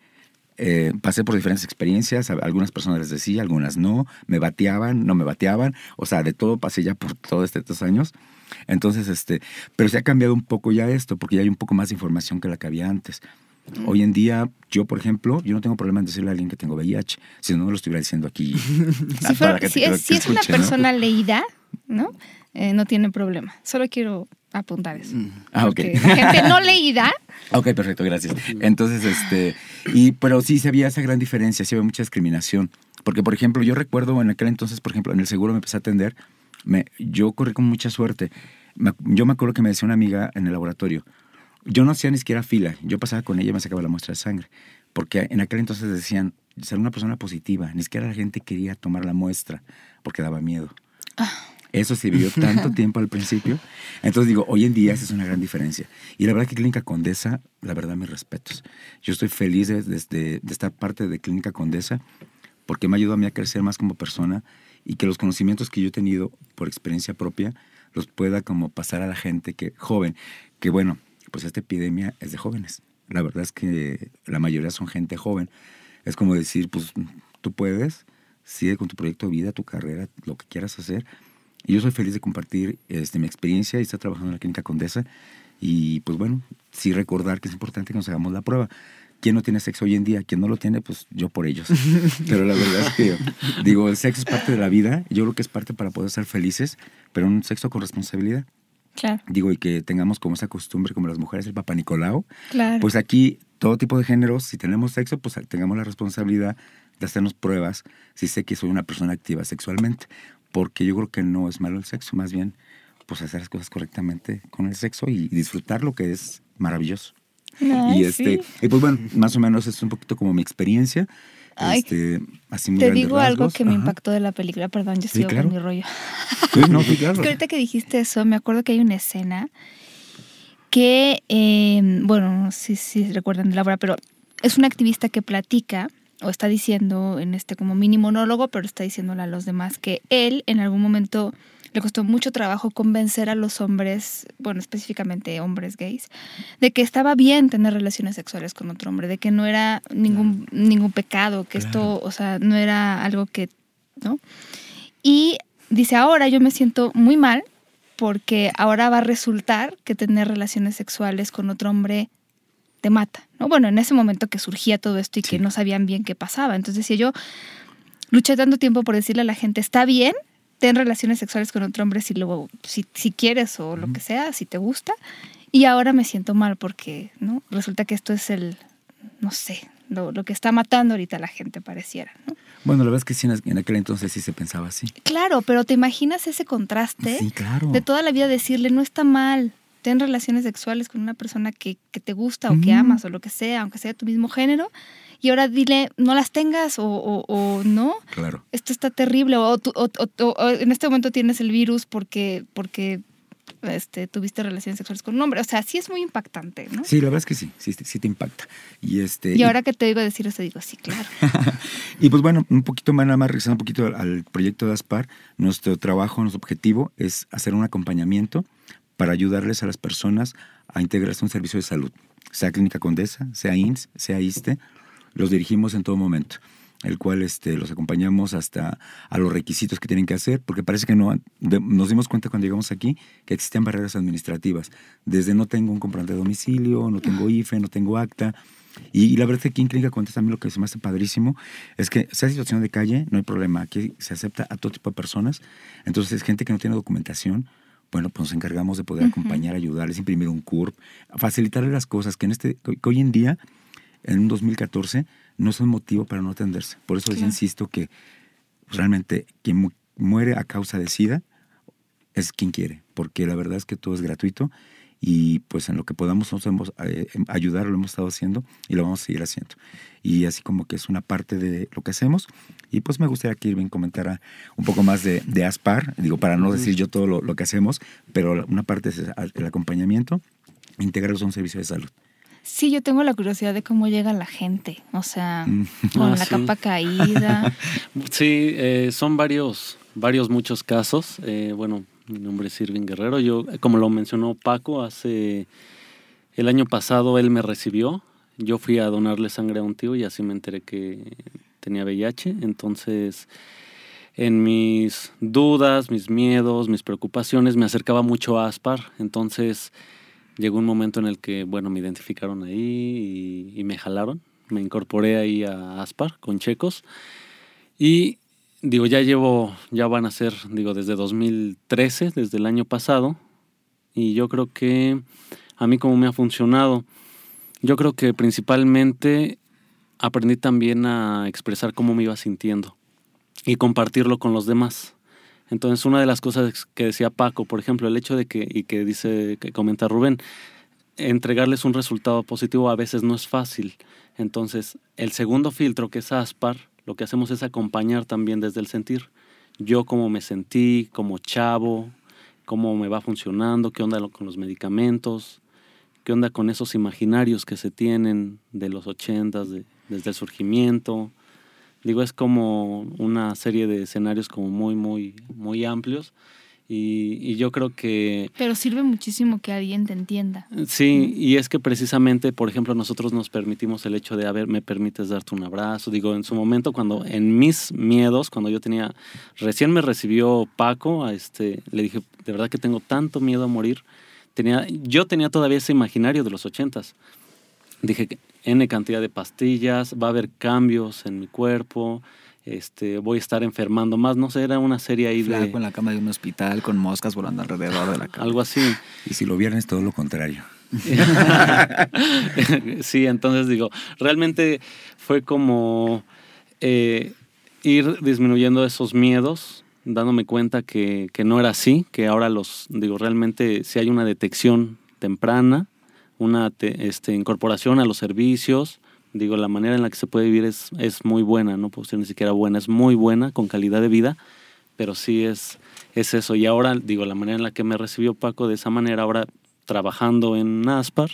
Eh, pasé por diferentes experiencias, algunas personas les decía, algunas no, me bateaban, no me bateaban, o sea, de todo pasé ya por todos estos años. Entonces, este, pero se ha cambiado un poco ya esto, porque ya hay un poco más de información que la que había antes. Hoy en día, yo, por ejemplo, yo no tengo problema en decirle a alguien que tengo VIH, si no, no lo estuviera diciendo aquí. si, es, una persona leída, ¿no? Eh, no tiene problema. Solo quiero apuntar eso. Ah, ok. La gente no leída. ok, perfecto, gracias. Entonces, este, y, pero sí se había esa gran diferencia, sí había mucha discriminación. Porque, por ejemplo, yo recuerdo en aquel entonces, por ejemplo, en el seguro me empecé a atender me, yo corrí con mucha suerte. yo me acuerdo que me decía una amiga en el laboratorio, yo no hacía ni siquiera fila, yo pasaba con ella y me sacaba la muestra de sangre, porque en aquel entonces decían, ser una persona positiva, ni siquiera la gente quería tomar la muestra porque daba miedo. Ah. Eso se vivió tanto tiempo al principio. Entonces digo, hoy en día esa es una gran diferencia. Y la verdad que Clínica Condesa, la verdad mis respetos. Yo estoy feliz de, de, de estar parte de Clínica Condesa porque me ayudado a mí a crecer más como persona y que los conocimientos que yo he tenido por experiencia propia los pueda como pasar a la gente que joven, que bueno, pues esta epidemia es de jóvenes. La verdad es que la mayoría son gente joven. Es como decir, pues tú puedes, sigue con tu proyecto de vida, tu carrera, lo que quieras hacer. Y yo soy feliz de compartir este, mi experiencia y estar trabajando en la clínica Condesa. Y pues bueno, sí recordar que es importante que nos hagamos la prueba. ¿Quién no tiene sexo hoy en día? ¿Quién no lo tiene? Pues yo por ellos. Pero la verdad es que, digo, el sexo es parte de la vida. Yo creo que es parte para poder ser felices, pero un sexo con responsabilidad. Claro. Digo, y que tengamos como esa costumbre, como las mujeres, el papá Nicolau. Claro. Pues aquí, todo tipo de géneros, si tenemos sexo, pues tengamos la responsabilidad de hacernos pruebas si sé que soy una persona activa sexualmente. Porque yo creo que no es malo el sexo, más bien, pues hacer las cosas correctamente con el sexo y disfrutar lo que es maravilloso y este, y pues bueno, más o menos es un poquito como mi experiencia. este, así te digo algo que me impactó de la película, perdón, yo estoy con mi rollo. Sí, no, sí, claro. es que ahorita que dijiste eso, me acuerdo que hay una escena que, eh, bueno, no sé si recuerdan de la obra, pero es una activista que platica o está diciendo en este como mini monólogo, pero está diciéndole a los demás que él en algún momento le costó mucho trabajo convencer a los hombres, bueno, específicamente hombres gays, de que estaba bien tener relaciones sexuales con otro hombre, de que no era ningún, ningún pecado, que esto, o sea, no era algo que, ¿no? Y dice, ahora yo me siento muy mal porque ahora va a resultar que tener relaciones sexuales con otro hombre te mata, ¿no? Bueno, en ese momento que surgía todo esto y que no sabían bien qué pasaba. Entonces decía yo, luché tanto tiempo por decirle a la gente, está bien, ten relaciones sexuales con otro hombre si, lo, si, si quieres o lo que sea, si te gusta. Y ahora me siento mal porque, ¿no? Resulta que esto es el, no sé, lo, lo que está matando ahorita a la gente, pareciera, ¿no? Bueno, la verdad es que sí, en aquel entonces sí se pensaba así. Claro, pero ¿te imaginas ese contraste? De toda la vida decirle, no está mal, ten relaciones sexuales con una persona que, que te gusta o que amas o lo que sea, aunque sea tu mismo género, y ahora dile, no las tengas o, o, no. Claro. Esto está terrible, o, o, en este momento tienes el virus porque, porque este, tuviste relaciones sexuales con un hombre. O sea, sí es muy impactante, ¿no? Sí, la verdad es que sí, sí, sí te impacta. Y, este, y ahora que te digo decir eso, digo, sí, claro. y pues bueno, un poquito más, nada más regresando un poquito al proyecto de ASPAR, nuestro trabajo, nuestro objetivo es hacer un acompañamiento para ayudarles a las personas a integrarse a un servicio de salud, sea Clínica Condesa, sea INS, sea ISTE, los dirigimos en todo momento el cual este, los acompañamos hasta a los requisitos que tienen que hacer, porque parece que no nos dimos cuenta cuando llegamos aquí que existen barreras administrativas, desde no tengo un comprante de domicilio, no tengo IFE, no tengo acta, y, la verdad es que aquí en Clínica Cuentas también lo que se me hace padrísimo es que sea situación de calle, no hay problema, aquí se acepta a todo tipo de personas, entonces gente que no tiene documentación, bueno, pues nos encargamos de poder acompañar, ayudarles, imprimir un CURP, facilitarles las cosas que en este que hoy en día en un 2014 no es un motivo para no atenderse. Por eso les insisto que realmente quien muere a causa de SIDA es quien quiere, porque la verdad es que todo es gratuito y pues en lo que podamos nosotros eh, em, ayudar lo hemos estado haciendo y lo vamos a seguir haciendo. Y así como que es una parte de lo que hacemos. Y pues me gustaría que Irving comentara un poco más de, de ASPAR, digo, para no decir yo todo lo, lo, que hacemos, pero una parte es el acompañamiento, integrarlos a un servicio de salud. Sí, yo tengo la curiosidad de cómo llega la gente, o sea, mm. con ah, la capa caída. sí, eh, son varios, varios, muchos casos. Eh, bueno, mi nombre es Irving Guerrero. Yo, como lo mencionó Paco, hace el año pasado él me recibió. Yo fui a donarle sangre a un tío y así me enteré que tenía VIH. Entonces, en mis dudas, mis miedos, mis preocupaciones, me acercaba mucho a Aspar. Entonces, llegó un momento en el que, bueno, me identificaron ahí y, me jalaron. Me incorporé ahí a Aspar con checos. Y digo, ya llevo, ya van a ser, digo, desde 2013, desde el año pasado. Y yo creo que a mí como me ha funcionado, yo creo que principalmente aprendí también a expresar cómo me iba sintiendo y compartirlo con los demás. Entonces, una de las cosas que decía Paco, por ejemplo, el hecho de que, y que dice, que comenta Rubén, entregarles un resultado positivo a veces no es fácil. Entonces, el segundo filtro, que es ASPAR, lo que hacemos es acompañar también desde el sentir. Yo cómo me sentí, como chavo, cómo me va funcionando, qué onda con los medicamentos, qué onda con esos imaginarios que se tienen de los ochentas, de, desde el surgimiento, Digo, es como una serie de escenarios como muy, muy, muy amplios. Y, yo creo que... Pero sirve muchísimo que alguien te entienda. Sí, y es que precisamente, por ejemplo, nosotros nos permitimos el hecho de, a ver, me permites darte un abrazo. Digo, en su momento, cuando en mis miedos, cuando yo tenía, recién me recibió Paco, a este, le dije, de verdad que tengo tanto miedo a morir. Tenía, yo tenía todavía ese imaginario de los ochentas. Dije, N cantidad de pastillas, va a haber cambios en mi cuerpo, este, voy a estar enfermando más, no sé, era una serie ahí Flaco en la cama de un hospital con moscas volando alrededor de la cama. Algo así. Y si lo viernes todo lo contrario. sí, entonces digo, realmente fue como eh, ir disminuyendo esos miedos, dándome cuenta que, que no era así, que ahora los, digo, realmente si hay una detección temprana, una este, incorporación a los servicios. Digo, la manera en la que se puede vivir es, es muy buena, no puedo decir ni siquiera buena, es muy buena, con calidad de vida, pero sí es, es eso. Y ahora, digo, la manera en la que me recibió Paco de esa manera, ahora trabajando en Aspar,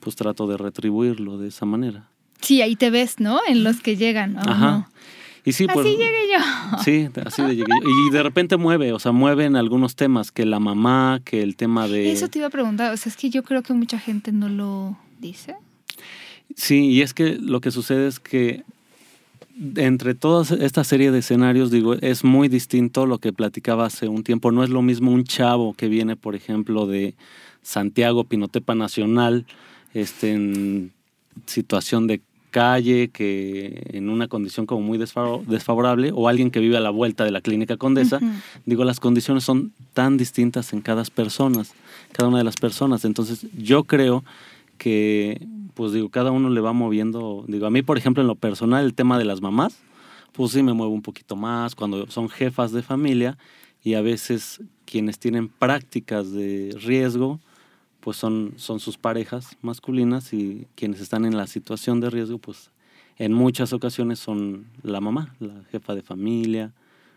pues trato de retribuirlo de esa manera. Sí, ahí te ves, ¿no? En los que llegan. Ajá. Y sí, así pues, llegué yo. Sí, así de llegué yo. Y de repente mueve, o sea, mueven algunos temas, que la mamá, que el tema de... Eso te iba a preguntar, o sea, es que yo creo que mucha gente no lo dice. Sí, y es que lo que sucede es que entre toda esta serie de escenarios, digo, es muy distinto lo que platicaba hace un tiempo. No es lo mismo un chavo que viene, por ejemplo, de Santiago, Pinotepa Nacional, este, en situación de calle, que en una condición como muy desfavorable, o alguien que vive a la vuelta de la clínica Condesa, digo, las condiciones son tan distintas en cada persona, cada una de las personas. Entonces, yo creo que, pues digo, cada uno le va moviendo, digo, a mí, por ejemplo, en lo personal, el tema de las mamás, pues sí me muevo un poquito más cuando son jefas de familia y a veces quienes tienen prácticas de riesgo, pues son, son sus parejas masculinas y quienes están en la situación de riesgo, pues en muchas ocasiones son la mamá, la jefa de familia,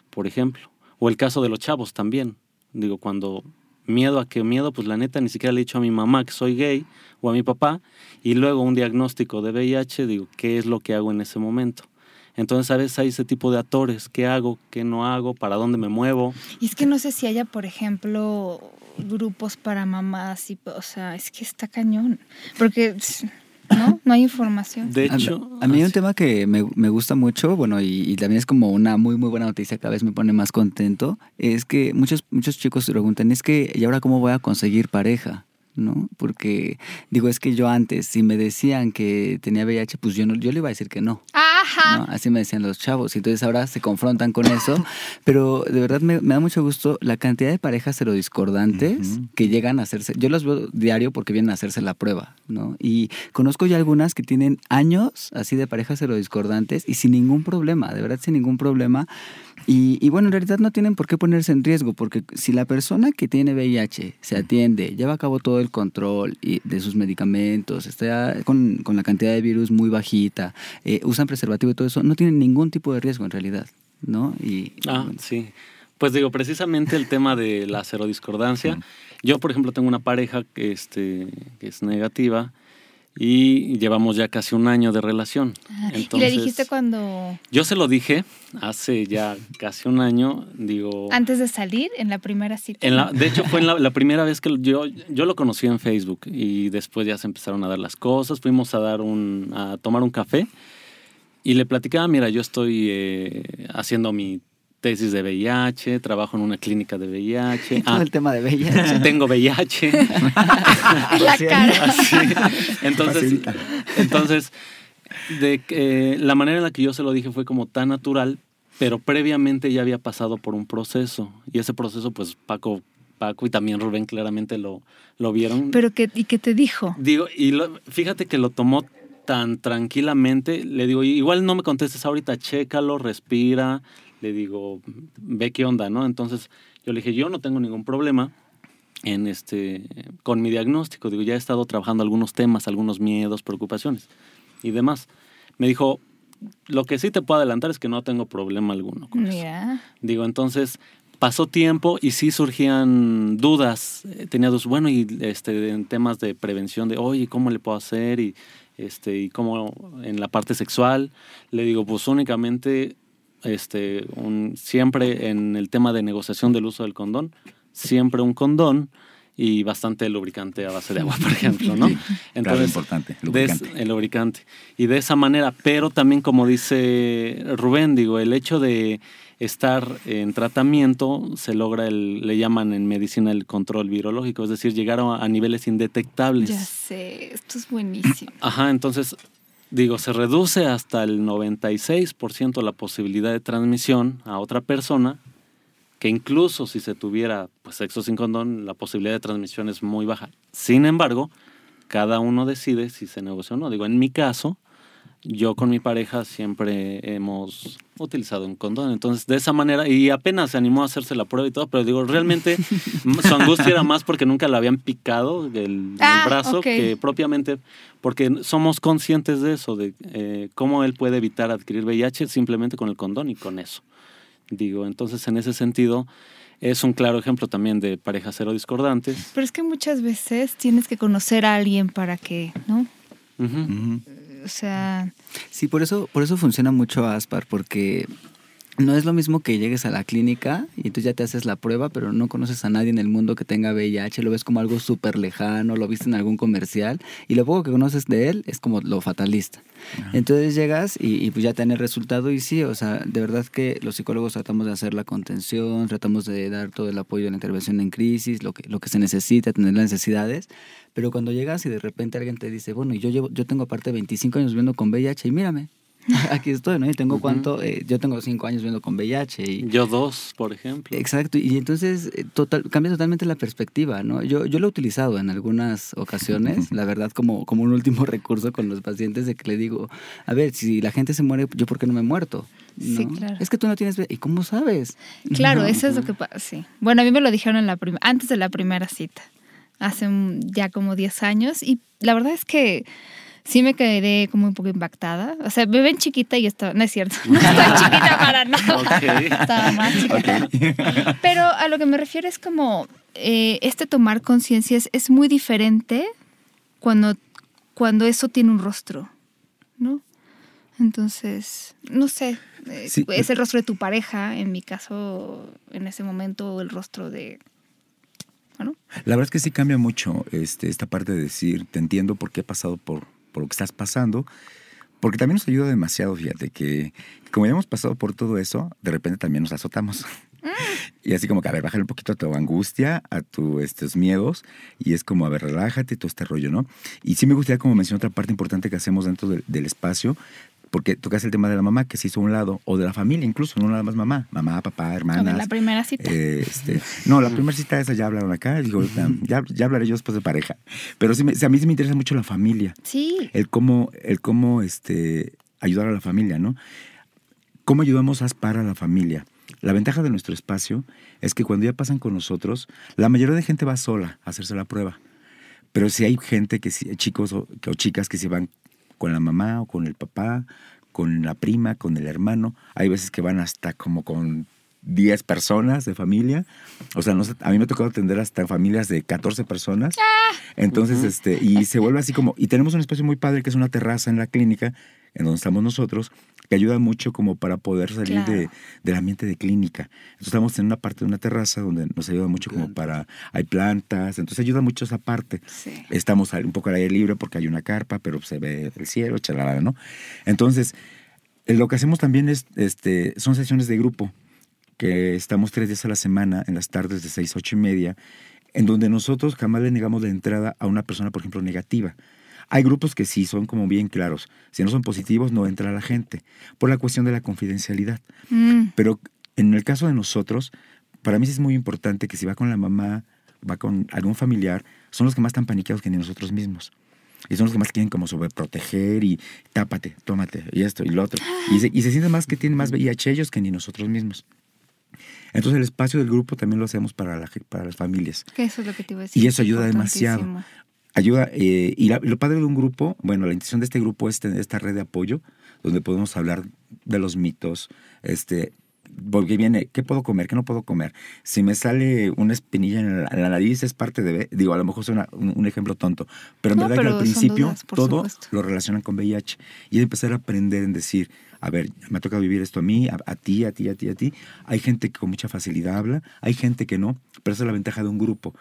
por ejemplo. O el caso de los chavos también. Digo, cuando miedo a qué miedo, pues la neta ni siquiera le he dicho a mi mamá que soy gay o a mi papá y luego un diagnóstico de VIH, digo, ¿qué es lo que hago en ese momento? Entonces a veces hay ese tipo de actores, ¿qué hago? ¿Qué no hago? ¿Para dónde me muevo? Y es que no sé si haya, por ejemplo, grupos para mamás, y, o sea, es que está cañón, porque... ¿no? No hay información. De hecho, a, mí hay un tema que me, gusta mucho, bueno, y, también es como una muy, muy buena noticia, cada vez me pone más contento, es que muchos, muchos chicos se preguntan, es que, ¿y ahora cómo voy a conseguir pareja? ¿No? Porque digo, es que yo antes, si me decían que tenía VIH, pues yo, no, yo le iba a decir que no. Ajá. Así me decían los chavos. Y entonces ahora se confrontan con eso. Pero de verdad me, da mucho gusto la cantidad de parejas serodiscordantes que llegan a hacerse. Yo los veo diario porque vienen a hacerse la prueba, ¿no? Y conozco ya algunas que tienen años así de parejas serodiscordantes y sin ningún problema, de verdad sin ningún problema. Y, bueno, en realidad no tienen por qué ponerse en riesgo, porque si la persona que tiene VIH se atiende, lleva a cabo todo el control de sus medicamentos, está con, la cantidad de virus muy bajita, eh, usan preservativo y todo eso, no tienen ningún tipo de riesgo en realidad, ¿no? Y, ah, sí. Pues digo, precisamente el tema de la serodiscordancia. Yo, por ejemplo, tengo una pareja que, este, que es negativa y llevamos ya casi un año de relación. Entonces, ¿Y le dijiste cuando...? Yo se lo dije hace ya casi un año, digo... ¿Antes de salir? ¿En la primera cita? En la, de hecho, fue en la, primera vez que yo, yo lo conocí en Facebook y después ya se empezaron a dar las cosas, fuimos a, dar un, a tomar un café y le platicaba, mira, yo estoy eh, haciendo mi tesis de VIH, trabajo en una clínica de VIH. Ah, el tema de VIH. Tengo VIH. la cara. Entonces, entonces de, eh, la manera en la que yo se lo dije fue como tan natural, pero previamente ya había pasado por un proceso. Y ese proceso, pues Paco, Paco y también Rubén claramente lo, lo vieron. Pero que, ¿y qué te dijo? Digo, y fíjate que lo tomó tan tranquilamente. Le digo, igual no me contestes ahorita, chécalo, respira le digo, ve qué onda, ¿no? Entonces yo le dije, yo no tengo ningún problema en este, con mi diagnóstico. Digo, ya he estado trabajando algunos temas, algunos miedos, preocupaciones y demás. Me dijo, lo que sí te puedo adelantar es que no tengo problema alguno con eso. Digo, entonces pasó tiempo y sí surgían dudas. Tenía dudas, bueno, y este, en temas de prevención de, oye, ¿cómo le puedo hacer? Y, este, y cómo en la parte sexual. Le digo, pues únicamente este, un, siempre en el tema de negociación del uso del condón, siempre un condón y bastante lubricante a base de agua, por ejemplo, ¿no? Entonces, importante, lubricante. el lubricante. Y de esa manera, pero también como dice Rubén, digo, el hecho de estar en tratamiento se logra el, le llaman en medicina el control virológico, es decir, llegar a, a niveles indetectables. Ya sé, esto es buenísimo. Ajá, entonces digo, se reduce hasta el 96% la posibilidad de transmisión a otra persona, que incluso si se tuviera pues, sexo sin condón, la posibilidad de transmisión es muy baja. Sin embargo, cada uno decide si se negocia o no. Digo, en mi caso, yo con mi pareja siempre hemos utilizado un condón. Entonces, de esa manera, y apenas se animó a hacerse la prueba y todo, pero digo, realmente su angustia era más porque nunca la habían picado del, ah, brazo que propiamente porque somos conscientes de eso, de eh, cómo él puede evitar adquirir VIH simplemente con el condón y con eso. Digo, entonces en ese sentido es un claro ejemplo también de parejas cero discordantes. Pero es que muchas veces tienes que conocer a alguien para que, ¿no? O sea. Sí, por eso, por eso funciona mucho Aspar, porque no es lo mismo que llegues a la clínica y tú ya te haces la prueba, pero no conoces a nadie en el mundo que tenga VIH, lo ves como algo súper lejano, lo viste en algún comercial y lo poco que conoces de él es como lo fatalista. Entonces llegas y, pues ya te dan el resultado y sí, o sea, de verdad que los psicólogos tratamos de hacer la contención, tratamos de dar todo el apoyo a la intervención en crisis, lo que, lo que se necesita, tener las necesidades, pero cuando llegas y de repente alguien te dice, bueno, yo, llevo, yo tengo aparte 25 años viviendo con VIH y mírame, aquí estoy, ¿no? Y tengo cuánto, eh, yo tengo cinco años viendo con VIH. Y, yo dos, por ejemplo. Exacto, y entonces eh, total, cambia totalmente la perspectiva, ¿no? Yo, yo lo he utilizado en algunas ocasiones, la verdad, como, como un último recurso con los pacientes de que le digo, a ver, si la gente se muere, ¿yo por qué no me he muerto? Sí, claro. Es que tú no tienes... ¿Y cómo sabes? Claro, eso es lo que pasa, sí. Bueno, a mí me lo dijeron en la antes de la primera cita, hace ya como 10 años, y la verdad es que sí me quedé como un poco impactada. O sea, me ven chiquita y estaba, no es cierto, no estoy chiquita para nada. Estaba más chiquita. Pero a lo que me refiero es como eh, este tomar conciencia es, muy diferente cuando, cuando eso tiene un rostro, ¿no? Entonces, no sé, eh, es el rostro de tu pareja, en mi caso, en ese momento, el rostro de bueno. La verdad es que sí cambia mucho este, esta parte de decir, te entiendo por qué he pasado por, por lo que estás pasando, porque también nos ayuda demasiado, fíjate, que, como ya hemos pasado por todo eso, de repente también nos azotamos. Mm. Y así como que, a ver, bájale un poquito a tu angustia, a tus estos miedos, y es como, a ver, relájate, todo este rollo, ¿no? Y sí me gustaría, como mencioné, otra parte importante que hacemos dentro del espacio, porque tocas el tema de la mamá que se hizo a un lado, o de la familia incluso, no nada más mamá, mamá, papá, hermanas. la primera cita. Este, no, la primera cita esa ya hablaron acá, digo, ya, ya hablaré yo después de pareja. Pero sí, a mí sí me interesa mucho la familia. Sí. El cómo, el cómo este, ayudar a la familia, ¿no? ¿Cómo ayudamos a para la familia? La ventaja de nuestro espacio es que cuando ya pasan con nosotros, la mayoría de gente va sola a hacerse la prueba. Pero si hay gente que chicos o, o chicas que se van con la mamá o con el papá, con la prima, con el hermano. Hay veces que van hasta como con 10 personas de familia. O sea, no a mí me ha tocado atender hasta familias de 14 personas. Ah. Entonces, este, y se vuelve así como, y tenemos un espacio muy padre que es una terraza en la clínica, en donde estamos nosotros, que ayuda mucho como para poder salir de, del ambiente de clínica. Entonces estamos en una parte de una terraza donde nos ayuda mucho como para, hay plantas, entonces ayuda mucho esa parte. Estamos un poco al aire libre porque hay una carpa, pero se ve el cielo, chalada, ¿no? Entonces, eh, lo que hacemos también es, este, son sesiones de grupo, que estamos tres días a la semana, en las tardes de seis, ocho y media, en donde nosotros jamás le negamos la entrada a una persona, por ejemplo, negativa. Hay grupos que sí son como bien claros. Si no son positivos, no entra la gente, por la cuestión de la confidencialidad. Mm. Pero en el caso de nosotros, para mí sí es muy importante que si va con la mamá, va con algún familiar, son los que más están paniqueados que ni nosotros mismos. Y son los que más quieren como sobreproteger y tápate, tómate, y esto y lo otro. Y se, y se sienten más que tienen más VIH ellos que ni nosotros mismos. Entonces el espacio del grupo también lo hacemos para, la, para las familias. Que eso es lo que te iba a decir. Y eso ayuda demasiado ayuda. Eh, y lo padre de un grupo, bueno, la intención de este grupo es tener esta red de apoyo donde podemos hablar de los mitos, este, porque viene, ¿qué puedo comer? ¿Qué no puedo comer? Si me sale una espinilla en la, nariz es parte de, digo, a lo mejor es un ejemplo tonto, pero en verdad que al principio todo lo relacionan con VIH y empezar a aprender en decir, a ver, me ha tocado vivir esto a mí, a, ti, a ti, a ti, a ti. Hay gente que con mucha facilidad habla, hay gente que no, pero esa es la ventaja de un grupo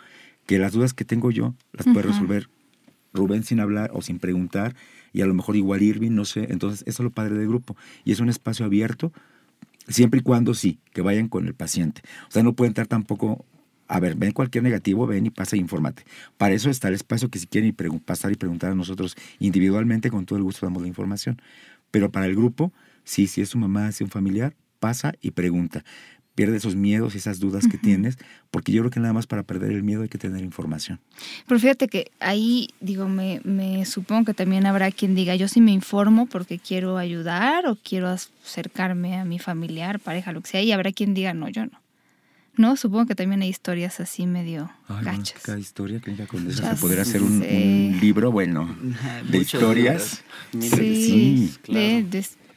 que las dudas que tengo yo las puede resolver Rubén sin hablar o sin preguntar y a lo mejor igual Irving, no sé. Entonces, eso es lo padre del grupo. Y es un espacio abierto, siempre y cuando sí, que vayan con el paciente. O sea, no pueden entrar tampoco, a ver, ven cualquier negativo, ven y pasa y infórmate. Para eso está el espacio que si quieren pasar y preguntar a nosotros individualmente, con todo el gusto damos la información. Pero para el grupo, sí, si es su mamá, si es un familiar, pasa y pregunta pierde esos miedos y esas dudas que tienes, porque yo creo que nada más para perder el miedo hay que tener información. Pero fíjate que ahí, digo, me, me supongo que también habrá quien diga, yo sí me informo porque quiero ayudar o quiero acercarme a mi familiar, pareja, lo que sea, y habrá quien diga, no, yo no. No, supongo que también hay historias así medio gachas. cada historia que con se podría hacer un, libro, bueno, de historias. Sí, sí, claro.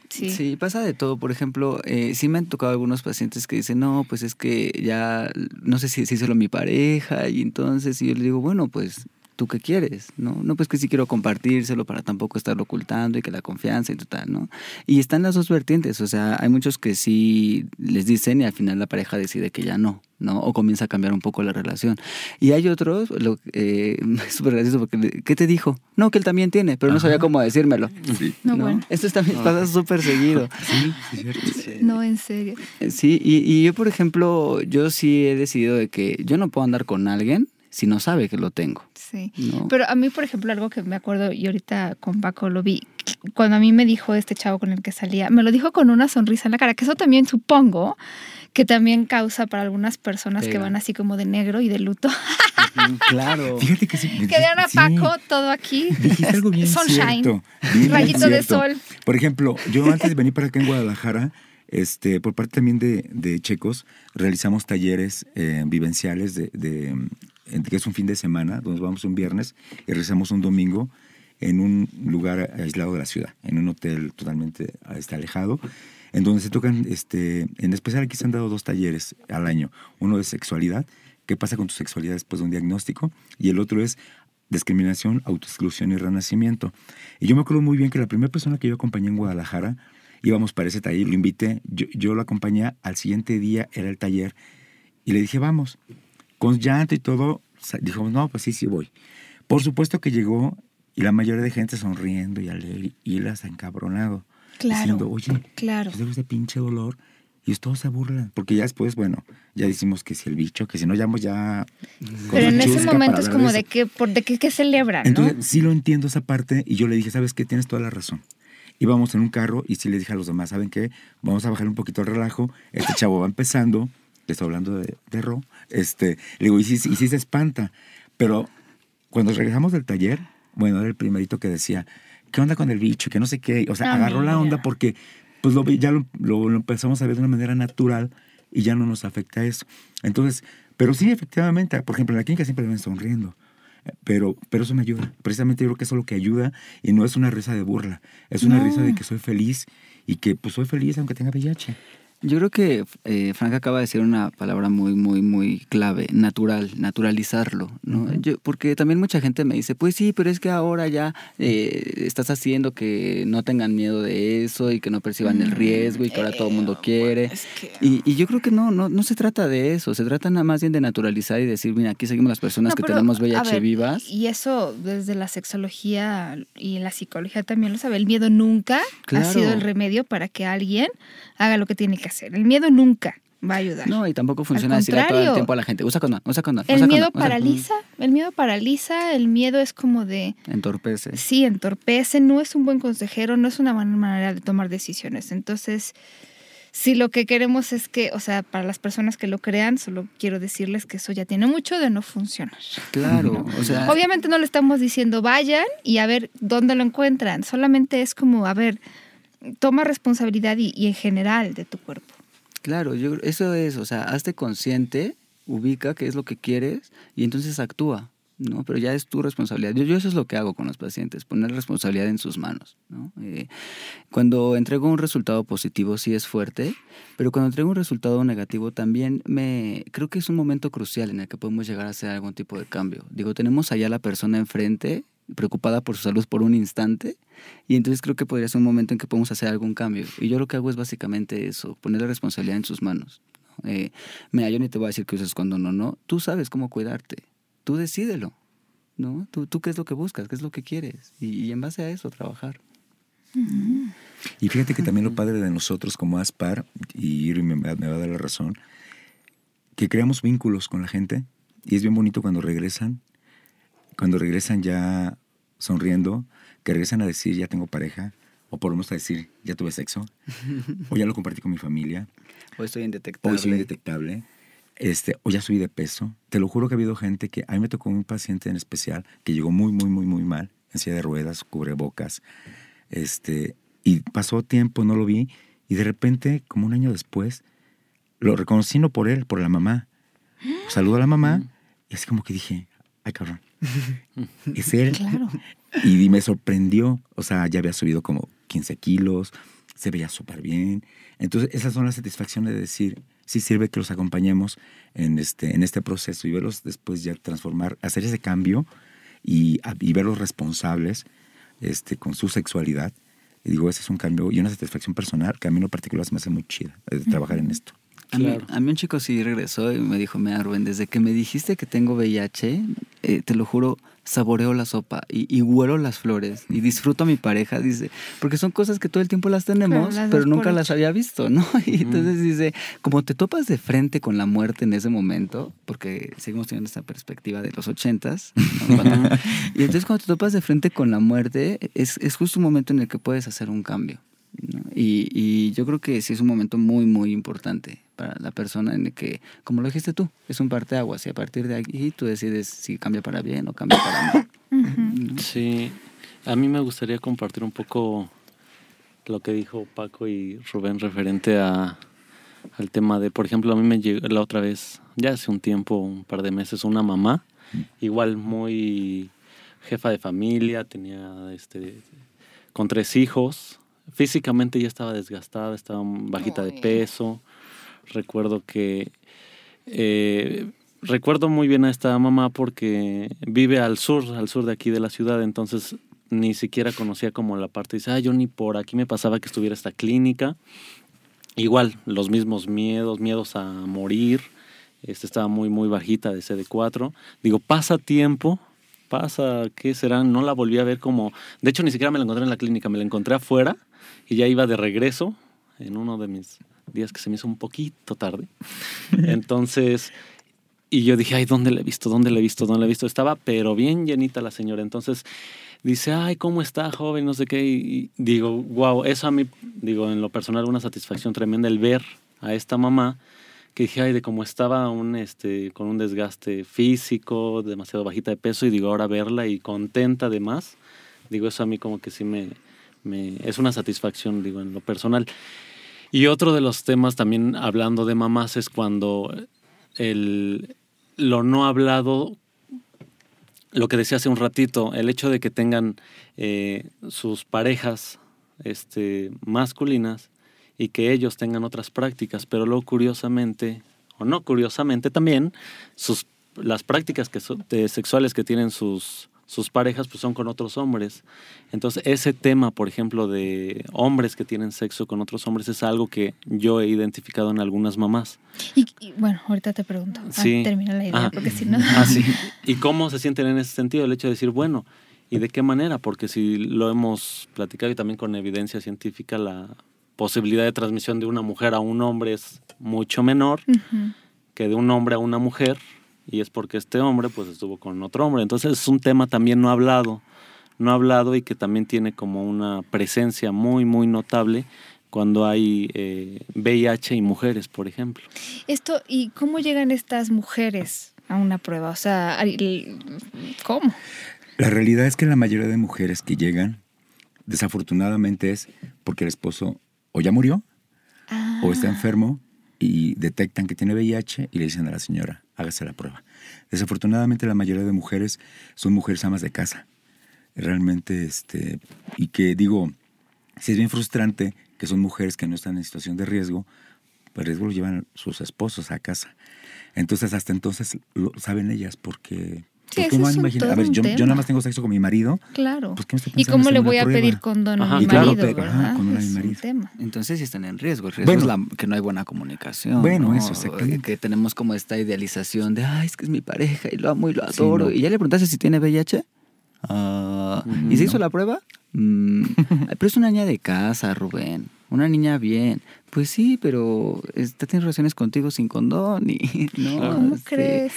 Sí. pasa de todo. Por ejemplo, eh, sí me han tocado algunos pacientes que dicen, no, pues es que ya, no sé si, si solo mi pareja, y entonces, y yo le digo, bueno, pues ¿tú qué quieres? No, no pues que sí quiero compartírselo para tampoco estarlo ocultando y que la confianza y total, ¿no? Y están las dos vertientes, o sea, hay muchos que sí les dicen y al final la pareja decide que ya no, ¿no? O comienza a cambiar un poco la relación. Y hay otros, lo, eh, es súper gracioso porque, ¿qué te dijo? No, que él también tiene, pero no sabía cómo decírmelo. Sí. No, Bueno. Esto también pasa súper seguido. Sí, es cierto. No, en serio. Sí, y, y yo, por ejemplo, yo sí he decidido de que yo no puedo andar con alguien si no sabe que lo tengo. Sí. Pero a mí, por ejemplo, algo que me acuerdo, y ahorita con Paco lo vi, cuando a mí me dijo este chavo con el que salía, me lo dijo con una sonrisa en la cara, que eso también supongo que también causa para algunas personas que van así como de negro y de luto. claro. Fíjate que sí. Que vean a Paco todo aquí. Dijiste algo bien Sunshine. rayito de sol. Por ejemplo, yo antes de venir para acá en Guadalajara, este, por parte también de, de Checos, realizamos talleres eh, vivenciales de, de, que es un fin de semana, donde vamos un viernes y regresamos un domingo en un lugar aislado de la ciudad, en un hotel totalmente este, alejado, en donde se tocan, este, en especial aquí se han dado dos talleres al año. Uno de sexualidad, qué pasa con tu sexualidad después de un diagnóstico, y el otro es discriminación, autoexclusión y renacimiento. Y yo me acuerdo muy bien que la primera persona que yo acompañé en Guadalajara, íbamos para ese taller, lo invité, yo, yo lo acompañé, al siguiente día era el taller y le dije, vamos, con llanto y todo, dijo, no, pues sí, sí voy. Por supuesto que llegó y la mayoría de gente sonriendo y alegre y él hasta encabronado. Claro. Diciendo, oye, claro. Pues ese pinche dolor. Y todos se burlan. Porque ya después, bueno, ya decimos que si el bicho, que si no llamo ya. Pero en ese momento es como de, qué, por, de qué, qué celebran. Entonces, sí lo entiendo esa parte. Y yo le dije, ¿sabes qué? Tienes toda la razón íbamos en un carro y sí le dije a los demás, ¿saben qué? Vamos a bajar un poquito el relajo, este chavo va empezando, le estoy hablando de, de Ro, este, le digo, y sí, y sí se espanta, pero cuando regresamos del taller, bueno, era el primerito que decía, ¿qué onda con el bicho? Que no sé qué, o sea, agarró la onda porque pues lo, ya lo, lo, empezamos a ver de una manera natural y ya no nos afecta eso. Entonces, pero sí, efectivamente, por ejemplo, en la clínica siempre ven sonriendo. Pero, pero eso me ayuda. Precisamente yo creo que eso es lo que ayuda y no es una risa de burla. Es una risa de que soy feliz y que pues soy feliz aunque tenga VIH. Yo creo que eh, Frank acaba de decir una palabra muy, muy, muy clave, natural, naturalizarlo, ¿no? Yo, porque también mucha gente me dice, pues sí, pero es que ahora ya eh, estás haciendo que no tengan miedo de eso y que no perciban el riesgo y que ahora todo el mundo quiere. y, y, yo creo que no, no, no se trata de eso, se trata nada más bien de naturalizar y decir, mira, aquí seguimos las personas que tenemos VIH vivas. Y eso desde la sexología y la psicología también lo sabe, el miedo nunca ha sido el remedio para que alguien haga lo que tiene que hacer. El miedo nunca va a ayudar. No, y tampoco funciona decirle todo el tiempo a la gente, usa condón, usa condón. El miedo paraliza, el miedo paraliza, el miedo es como de... Entorpece. Sí, entorpece, no es un buen consejero, no es una buena manera de tomar decisiones. Entonces, si lo que queremos es que, o sea, para las personas que lo crean, solo quiero decirles que eso ya tiene mucho de no funcionar. Claro, o sea... Obviamente no le estamos diciendo vayan y a ver dónde lo encuentran, solamente es como, a ver toma responsabilidad y, en general de tu cuerpo. Claro, yo, eso es, o sea, hazte consciente, ubica qué es lo que quieres y entonces actúa. ¿no? Pero ya es tu responsabilidad. Yo, eso es lo que hago con los pacientes, poner responsabilidad en sus manos, ¿no? Eh, cuando entrego un resultado positivo sí es fuerte, pero cuando entrego un resultado negativo también me creo que es un momento crucial en el que podemos llegar a hacer algún tipo de cambio. Digo, tenemos allá la persona enfrente preocupada por su salud por un instante y entonces creo que podría ser un momento en que podemos hacer algún cambio. Y yo lo que hago es básicamente eso, poner la responsabilidad en sus manos. Eh, mira, yo ni te voy a decir que uses cuando no, no. Tú sabes cómo cuidarte. Tú decídelo. ¿no? Tú, tú qué es lo que buscas, qué es lo que quieres. Y, en base a eso trabajar. Y fíjate que también lo padre de nosotros como ASPAR, y Iri me, me va a dar la razón, que creamos vínculos con la gente y es bien bonito cuando regresan, cuando regresan ya sonriendo, que regresan a decir ya tengo pareja, o por lo menos a decir ya tuve sexo, o ya lo compartí con mi familia. O estoy indetectable. O soy indetectable. Este, o ya subí de peso. Te lo juro que ha habido gente que a mí me tocó un paciente en especial que llegó muy, muy, muy, muy mal, en silla de ruedas, cubrebocas. Este, y pasó tiempo, no lo vi, y de repente, como un año después, lo reconocí no por él, por la mamá. Saludo a la mamá, y así como que dije, ay cabrón, es él. Claro. Y me sorprendió, o sea, ya había subido como 15 kilos, se veía súper bien. Entonces, esas son las satisfacciones de decir, sí sirve que los acompañemos en este, en este proceso y verlos después ya transformar, hacer ese cambio y, y verlos responsables este, con su sexualidad. Y digo, ese es un cambio y una satisfacción personal que a mí en lo particular se me hace muy chida, de trabajar en esto. A, mí, a, mí, un chico sí regresó y me dijo, mira Rubén, desde que me dijiste que tengo VIH, eh, te lo juro, saboreo la sopa y, huelo las flores y disfruto a mi pareja, dice, porque son cosas que todo el tiempo las tenemos, pero nunca las había visto, ¿no? Y entonces dice, como te topas de frente con la muerte en ese momento, porque seguimos teniendo esta perspectiva de los ochentas, y entonces cuando te topas de frente con la muerte, es, es justo un momento en el que puedes hacer un cambio. Y, y, yo creo que sí es un momento muy, muy importante para la persona en el que, como lo dijiste tú, es un parteaguas y a partir de aquí tú decides si cambia para bien o cambia para mal. Sí, a mí me gustaría compartir un poco lo que dijo Paco y Rubén referente a, al tema de, por ejemplo, a mí me llegó la otra vez, ya hace un tiempo, un par de meses, una mamá, igual muy jefa de familia, tenía este con tres hijos, físicamente ya estaba desgastada, estaba bajita de peso. Recuerdo que eh, recuerdo muy bien a esta mamá porque vive al sur, al sur de aquí de la ciudad, entonces ni siquiera conocía como la parte, dice, ah, yo ni por aquí me pasaba que estuviera esta clínica. Igual, los mismos miedos, miedos a morir. Este estaba muy, muy bajita de CD4. Digo, pasa tiempo, pasa, ¿qué será? No la volví a ver como... De hecho, ni siquiera me la encontré en la clínica, me la encontré afuera y ya iba de regreso en uno de mis días que se me hizo un poquito tarde. Entonces, y yo dije, ay, ¿dónde la he visto? ¿Dónde la he visto? ¿Dónde la he visto? Estaba, pero bien llenita la señora. Entonces, dice, ay, ¿cómo está, joven? No sé qué. Y digo, wow, eso a mí, digo, en lo personal, una satisfacción tremenda el ver a esta mamá que dije, ay, de cómo estaba un, este, con un desgaste físico, demasiado bajita de peso, y digo, ahora verla y contenta además, digo, eso a mí como que sí me, es una satisfacción, digo, en lo personal. Y otro de los temas también hablando de mamás es cuando el, lo no hablado, lo que decía hace un ratito, el hecho de que tengan eh, sus parejas este, masculinas y que ellos tengan otras prácticas, pero luego curiosamente, o no curiosamente también, sus, las prácticas que sexuales que tienen sus sus parejas pues son con otros hombres. Entonces ese tema, por ejemplo, de hombres que tienen sexo con otros hombres es algo que yo he identificado en algunas mamás. Y, bueno, ahorita te pregunto. Ah, sí. termina la idea, porque si no... Ah, sí. ¿Y cómo se sienten en ese sentido? El hecho de decir, bueno, ¿y de qué manera? Porque si lo hemos platicado y también con evidencia científica, la posibilidad de transmisión de una mujer a un hombre es mucho menor que de un hombre a una mujer y es porque este hombre pues estuvo con otro hombre. Entonces es un tema también no hablado, no hablado y que también tiene como una presencia muy, muy notable cuando hay eh, VIH y mujeres, por ejemplo. Esto, ¿y cómo llegan estas mujeres a una prueba? O sea, ¿cómo? La realidad es que la mayoría de mujeres que llegan, desafortunadamente es porque el esposo o ya murió o está ah. enfermo y detectan que tiene VIH y le dicen a la señora, hágase la prueba. Desafortunadamente la mayoría de mujeres son mujeres amas de casa. Realmente, este, y que digo, si es bien frustrante que son mujeres que no están en situación de riesgo, pues riesgo lo llevan sus esposos a casa. Entonces, hasta entonces lo saben ellas porque Sí, pues, A ver, yo, nada más tengo sexo con mi marido. Claro. Pues, ¿Y cómo le voy a pedir condón a mi marido? ¿verdad? a mi marido. Entonces sí están en riesgo. El riesgo es la, que no hay buena comunicación. Bueno, eso, Que tenemos como esta idealización de, ay, es que es mi pareja y lo amo y lo adoro. Y ya le preguntaste si tiene VIH. Ah, ¿Y se hizo la prueba? Mm, pero es una niña de casa, Rubén. Una niña bien. Pues sí, pero está teniendo relaciones contigo sin condón y no. ¿Cómo este, crees?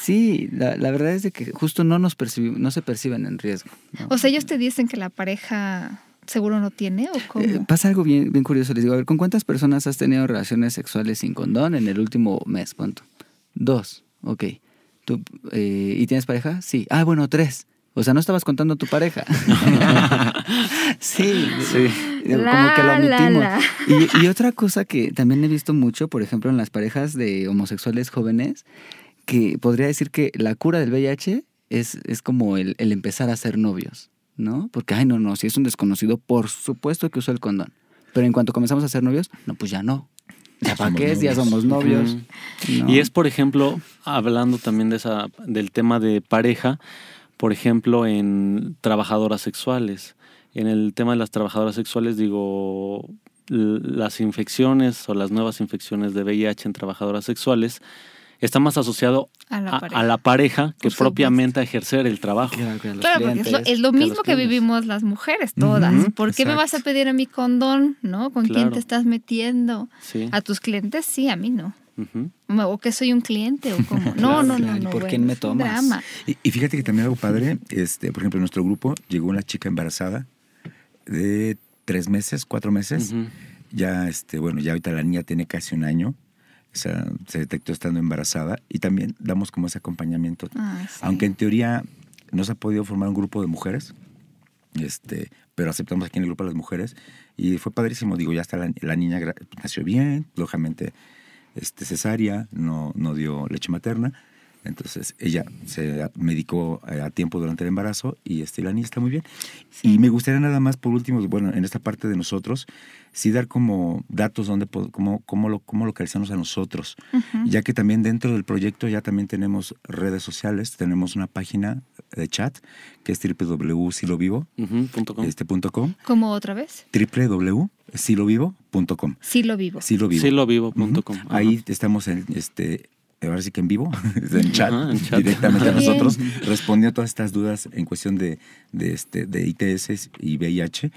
Sí, la, verdad es de que justo no nos no se perciben en riesgo. O sea, ellos te dicen que la pareja seguro no tiene o cómo? Eh, pasa algo bien, bien curioso. Les digo, a ver, ¿con cuántas personas has tenido relaciones sexuales sin condón en el último mes? ¿Cuánto? Dos. Ok. ¿Tú, eh, ¿Y tienes pareja? Sí. Ah, bueno, tres. O sea, no estabas contando a tu pareja. sí, sí. como que lo omitimos. Y, otra cosa que también he visto mucho, por ejemplo, en las parejas de homosexuales jóvenes, que podría decir que la cura del VIH es, es como el, empezar a ser novios, ¿no? Porque, ay, no, no, si es un desconocido, por supuesto que usó el condón. Pero en cuanto comenzamos a ser novios, no, pues ya no. Ya para qué, ya somos novios. Y es, por ejemplo, hablando también de esa, del tema de pareja, por ejemplo, en trabajadoras sexuales. En el tema de las trabajadoras sexuales, digo, las infecciones o las nuevas infecciones de VIH en trabajadoras sexuales está más asociado a la pareja, que propiamente a ejercer el trabajo. Claro, porque es lo, mismo que, vivimos las mujeres todas. ¿Por qué me vas a pedir a mi condón? ¿No? ¿Con quién te estás metiendo? A tus clientes sí, a mí no. O que soy un cliente o como. No, no, no, no. ¿Por quién me tomas? Y, fíjate que también algo padre, este, por ejemplo, en nuestro grupo llegó una chica embarazada de tres meses, cuatro meses. Ya, este, bueno, ya ahorita la niña tiene casi un año se detectó estando embarazada y también damos como ese acompañamiento. Ah, Aunque en teoría no se ha podido formar un grupo de mujeres, este, pero aceptamos aquí en el grupo de las mujeres y fue padrísimo. Digo, ya está la, niña nació bien, lógicamente este, cesárea, no, no dio leche materna. Entonces ella se medicó eh, a tiempo durante el embarazo y este, la niña está muy bien. Y me gustaría nada más, por último, bueno, en esta parte de nosotros, sí dar como datos donde cómo, cómo, lo, cómo localizarnos a nosotros, ya que también dentro del proyecto ya también tenemos redes sociales, tenemos una página de chat que es www.silovivo.com. este, ¿Cómo otra vez? www.silovivo.com. Silovivo. Silovivo.com. Ahí estamos en este ahora sí que en vivo, en chat, directamente a nosotros, respondió a todas estas dudas en cuestión de, de, este, de ITS y VIH.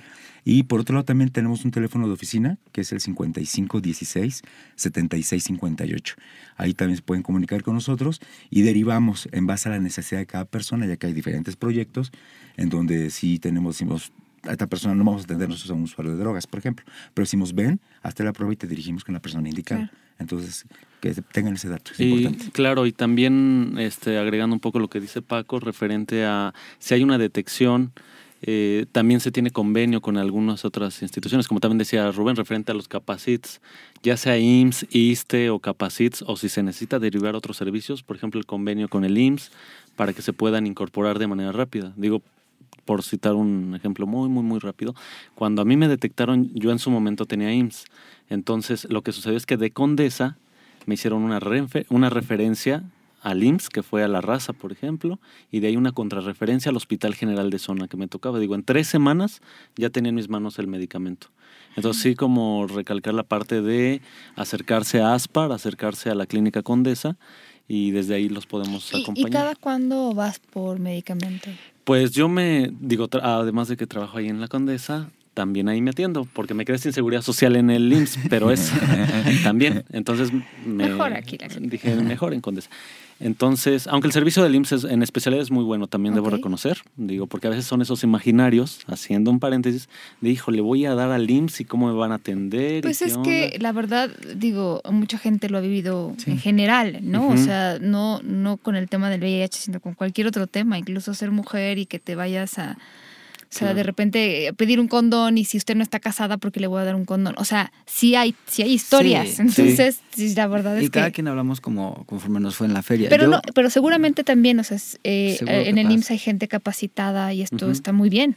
Y por otro lado también tenemos un teléfono de oficina que es el 5516-7658. Ahí también se pueden comunicar con nosotros y derivamos en base a la necesidad de cada persona, ya que hay diferentes proyectos en donde sí tenemos, decimos, a esta persona no vamos a atender nosotros a un usuario de drogas, por ejemplo, pero decimos, ven, hasta la prueba y te dirigimos con la persona indicada. Entonces, que tengan ese dato, es y, Claro, y también este, agregando un poco lo que dice Paco, referente a si hay una detección, eh, también se tiene convenio con algunas otras instituciones, como también decía Rubén, referente a los capacits, ya sea IMSS, ISTE o capacits, o si se necesita derivar otros servicios, por ejemplo, el convenio con el IMSS, para que se puedan incorporar de manera rápida. Digo, por citar un ejemplo muy, muy, muy rápido, cuando a mí me detectaron, yo en su momento tenía IMSS. Entonces, lo que sucedió es que de Condesa me hicieron una, una referencia al IMSS, que fue a la raza, por ejemplo, y de ahí una contrarreferencia al Hospital General de Zona que me tocaba. Digo, en tres semanas ya tenía en mis manos el medicamento. Entonces sí como recalcar la parte de acercarse a ASPAR, acercarse a la Clínica Condesa, y desde ahí los podemos acompañar. ¿Y cada cuándo vas por medicamento? Pues yo me, digo, además de que trabajo ahí en la Condesa, también ahí me atiendo, porque me quedé sin seguridad social en el IMSS, pero es también. Entonces, me, mejor aquí la dije, mejor en Condesa. Entonces, aunque el servicio del IMSS en especialidad es muy bueno, también debo reconocer, digo, porque a veces son esos imaginarios, haciendo un paréntesis, de hijo, le voy a dar al IMSS y cómo me van a atender. Pues es que la verdad, digo, mucha gente lo ha vivido en general, ¿no? O sea, no, no con el tema del VIH, sino con cualquier otro tema, incluso ser mujer y que te vayas a o sea, de repente eh, pedir un condón y si usted no está casada, porque le voy a dar un condón? O sea, sí hay, sí hay historias. Entonces, la verdad es y cada quien hablamos como conforme nos fue en la feria. Pero, no, pero seguramente también, o sea, eh, en el IMSS hay gente capacitada y esto está muy bien.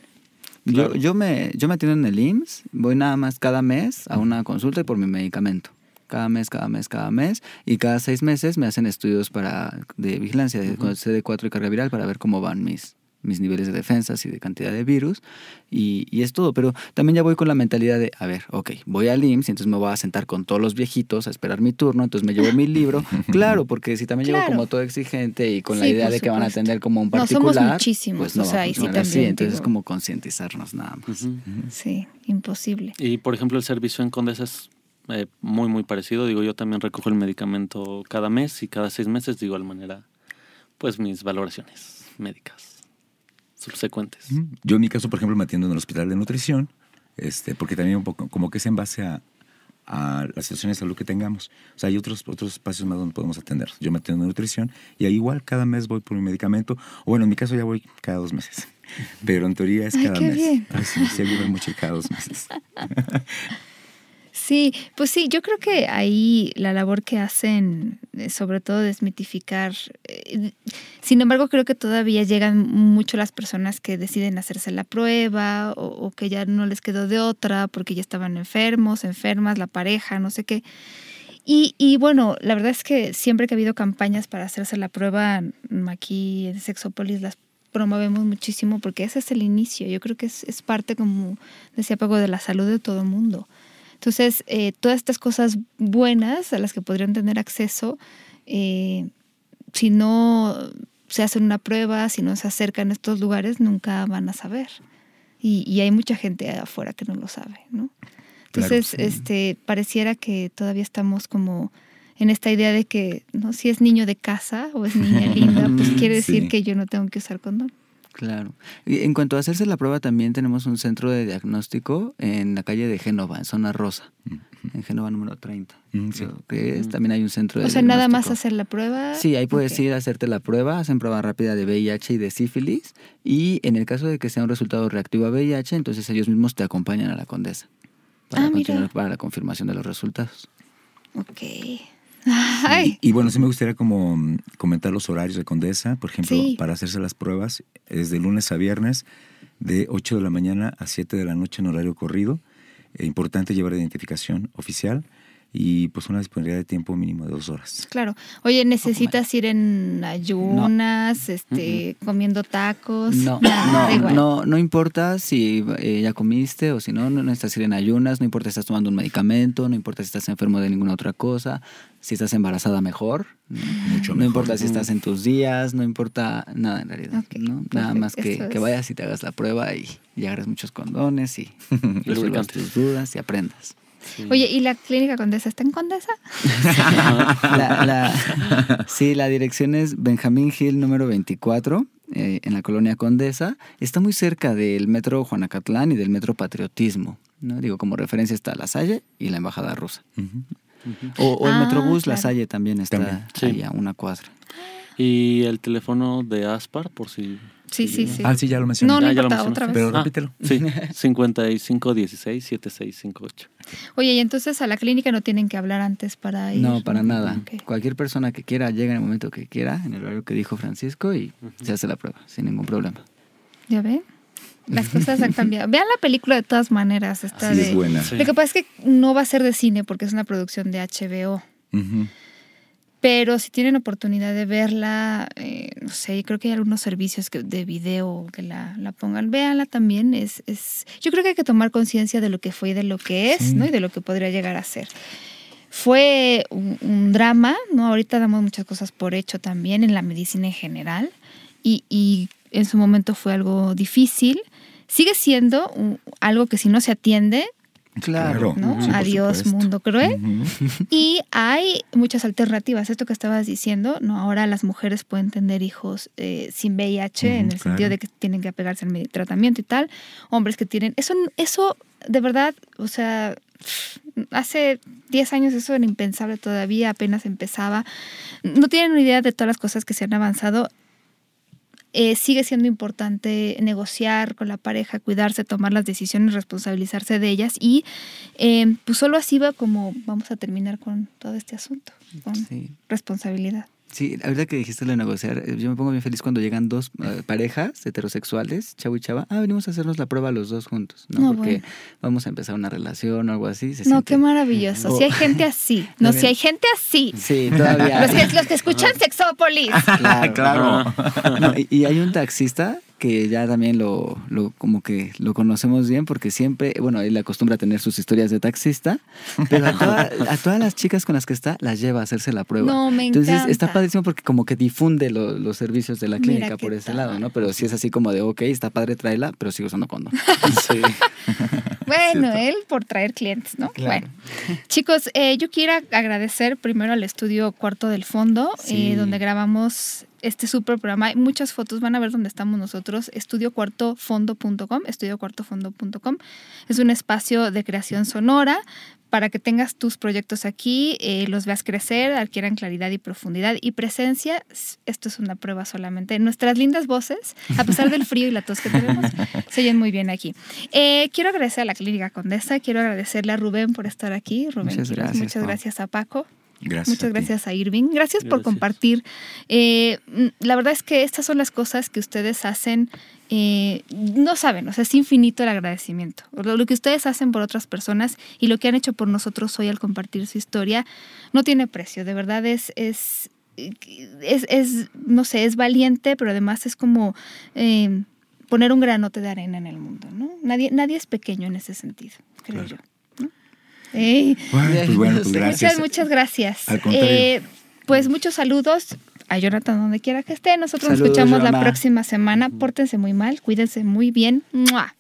Yo, yo, me, yo me atiendo en el IMSS, voy nada más cada mes a una consulta y por mi medicamento cada mes, cada mes, cada mes, y cada seis meses me hacen estudios para de vigilancia de CD4 y carga viral para ver cómo van mis, mis niveles de defensas y de cantidad de virus, y, y, es todo. Pero también ya voy con la mentalidad de, a ver, ok, voy al IMSS y entonces me voy a sentar con todos los viejitos a esperar mi turno, entonces me llevo mi libro. claro, porque si también llevo como todo exigente y con la idea de que van a atender como un particular, no, somos muchísimos, pues no, o sea, sí, también, entonces es como concientizarnos nada más. Sí, imposible. Y por ejemplo, el servicio en Condesa es eh, muy, muy parecido. Digo, yo también recojo el medicamento cada mes y cada seis meses, de igual manera, pues mis valoraciones médicas subsecuentes. Yo en mi caso, por ejemplo, me atiendo en el hospital de nutrición, este, porque también un poco, como que es en base a, a la situación de salud que tengamos. O sea, hay otros, otros espacios más donde podemos atender. Yo me atiendo en nutrición y ahí igual cada mes voy por mi medicamento. O bueno, en mi caso ya voy cada dos meses. Pero en teoría es cada mes. Bien. sí, sí, ayuda mucho cada dos meses. Sí, pues sí, yo creo que ahí la labor que hacen, eh, sobre todo desmitificar, eh, sin embargo creo que todavía llegan mucho las personas que deciden hacerse la prueba o, que ya no les quedó de otra porque ya estaban enfermos, enfermas, la pareja, no sé qué. Y, y, bueno, la verdad es que siempre que ha habido campañas para hacerse la prueba, aquí en Sexópolis las promovemos muchísimo porque ese es el inicio. Yo creo que es, es parte, como decía Paco, de la salud de todo el mundo. Entonces, eh, todas estas cosas buenas a las que podrían tener acceso, eh, si no se hacen una prueba, si no se acercan a estos lugares, nunca van a saber. Y, y hay mucha gente afuera que no lo sabe, ¿no? Entonces, este, pareciera que todavía estamos como en esta idea de que no si es niño de casa o es niña linda, pues quiere decir que yo no tengo que usar condón. Claro. Y en cuanto a hacerse la prueba, también tenemos un centro de diagnóstico en la calle de Génova, en zona rosa, en Génova número 30. Mm, que también hay un centro de O sea, nada más hacer la prueba. Sí, ahí puedes ir a hacerte la prueba, hacen prueba rápida de VIH y de sífilis, y en el caso de que sea un resultado reactivo a VIH, entonces ellos mismos te acompañan a la condesa para, ah, para la confirmación de los resultados. Ok. Y, bueno, sí me gustaría como mm, comentar los horarios de Condesa, por ejemplo, para hacerse las pruebas, es de lunes a viernes, de 8 de la mañana a 7 de la noche en horario corrido. Es importante llevar identificación oficial y pues una disponibilidad de tiempo mínimo de dos horas. Claro. Oye, ¿necesitas ir en ayunas, este, comiendo tacos? No, no, no, no, importa si eh, ya comiste o si no, no necesitas ir en ayunas, no importa si estás tomando un medicamento, no importa si estás enfermo de ninguna otra cosa, si estás embarazada mejor, Mucho no importa si estás en tus días, no importa nada en realidad, ¿no? Nada más que, que, vayas y te hagas la prueba y, y agarres muchos condones y resuelvas tus dudas y aprendas. Oye, ¿y la clínica Condesa está en Condesa? sí, la dirección es Benjamín Gil número 24, eh, en la colonia Condesa. Está muy cerca del metro Juanacatlán y del metro Patriotismo. ¿no? Digo, como referencia está La Salle y la Embajada Rusa. o, el ah, Metrobús La Salle también está ahí a una cuadra. Y el teléfono de Aspar, por si Sí, sí, sí. Ah, sí, ya lo mencioné. No, no ya lo otra vez. Pero ah, repítelo. Sí, 5516-7658. Oye, y entonces a la clínica no tienen que hablar antes para ir. No, para nada. Cualquier persona que quiera llega en el momento que quiera, en el horario que dijo Francisco, y se hace la prueba, sin ningún problema. ¿Ya ven? Las cosas han cambiado. Vean la película de todas maneras. Está es buena. Lo que pasa es que no va a ser de cine porque es una producción de HBO. Pero si tienen oportunidad de verla, eh, no sé, creo que hay algunos servicios de video que la, pongan. Véanla también. Es, es, yo creo que hay que tomar conciencia de lo que fue y de lo que es, ¿no? Y de lo que podría llegar a ser. Fue un, drama, ¿no? Ahorita damos muchas cosas por hecho también en la medicina en general. Y, y en su momento fue algo difícil. Sigue siendo algo que si no se atiende, Claro. ¿no? Adiós, mundo cruel. Y hay muchas alternativas. Esto que estabas diciendo, ¿no? Ahora las mujeres pueden tener hijos eh, sin VIH, en el sentido de que tienen que apegarse al tratamiento y tal. Hombres que tienen. Eso, eso de verdad, o sea, hace 10 años eso era impensable todavía, apenas empezaba. No tienen una idea de todas las cosas que se han avanzado eh, sigue siendo importante negociar con la pareja, cuidarse, tomar las decisiones, responsabilizarse de ellas y eh, pues solo así va como vamos a terminar con todo este asunto, con responsabilidad. Sí, la verdad que dijiste lo de negociar, eh, yo me pongo bien feliz cuando llegan dos eh, parejas heterosexuales, chavo y chava, ah, venimos a hacernos la prueba los dos juntos, ¿no? Porque vamos a empezar una relación o algo así. no, qué maravilloso. Si hay gente así, no, si hay gente así. Sí, todavía. Los que, los que escuchan Sexópolis. Claro. claro. y, y hay un taxista que ya también lo, lo, como que lo conocemos bien porque siempre, bueno, él acostumbra a tener sus historias de taxista, pero a, todas las chicas con las que está las lleva a hacerse la prueba. No, me Entonces está padrísimo porque como que difunde los servicios de la clínica por ese lado, ¿no? Pero si es así como de, ok, está padre, tráela, pero sigo usando condón. sí. Bueno, él por traer clientes, ¿no? Bueno, chicos, eh, yo quiero agradecer primero al estudio Cuarto del Fondo, eh, donde grabamos este super programa. Hay muchas fotos, van a ver dónde estamos nosotros, estudiocuartofondo.com, estudiocuartofondo.com. Es un espacio de creación sonora para que tengas tus proyectos aquí, eh, los veas crecer, adquieran claridad y profundidad y presencia. Esto es una prueba solamente. Nuestras lindas voces, a pesar del frío y la tos que tenemos, se oyen muy bien aquí. Eh, quiero agradecer a la Clínica Condesa, quiero agradecerle a Rubén por estar aquí. Rubén, muchas gracias. Muchas gracias a Paco. Gracias Muchas gracias a Irving. Gracias, por compartir. Eh, la verdad es que estas son las cosas que ustedes hacen. Eh, no saben, o sea, es infinito el agradecimiento. Lo, que ustedes hacen por otras personas y lo que han hecho por nosotros hoy al compartir su historia no tiene precio. De verdad es, es es, es, no sé, es valiente, pero además es como eh, poner un granote de arena en el mundo, ¿no? Nadie, nadie es pequeño en ese sentido, creo yo. Pues bueno, pues gracias. Muchas, muchas gracias. Eh, pues muchos saludos a Jonathan donde quiera que esté. Nosotros nos escuchamos la próxima semana. Pórtense muy mal, cuídense muy bien. take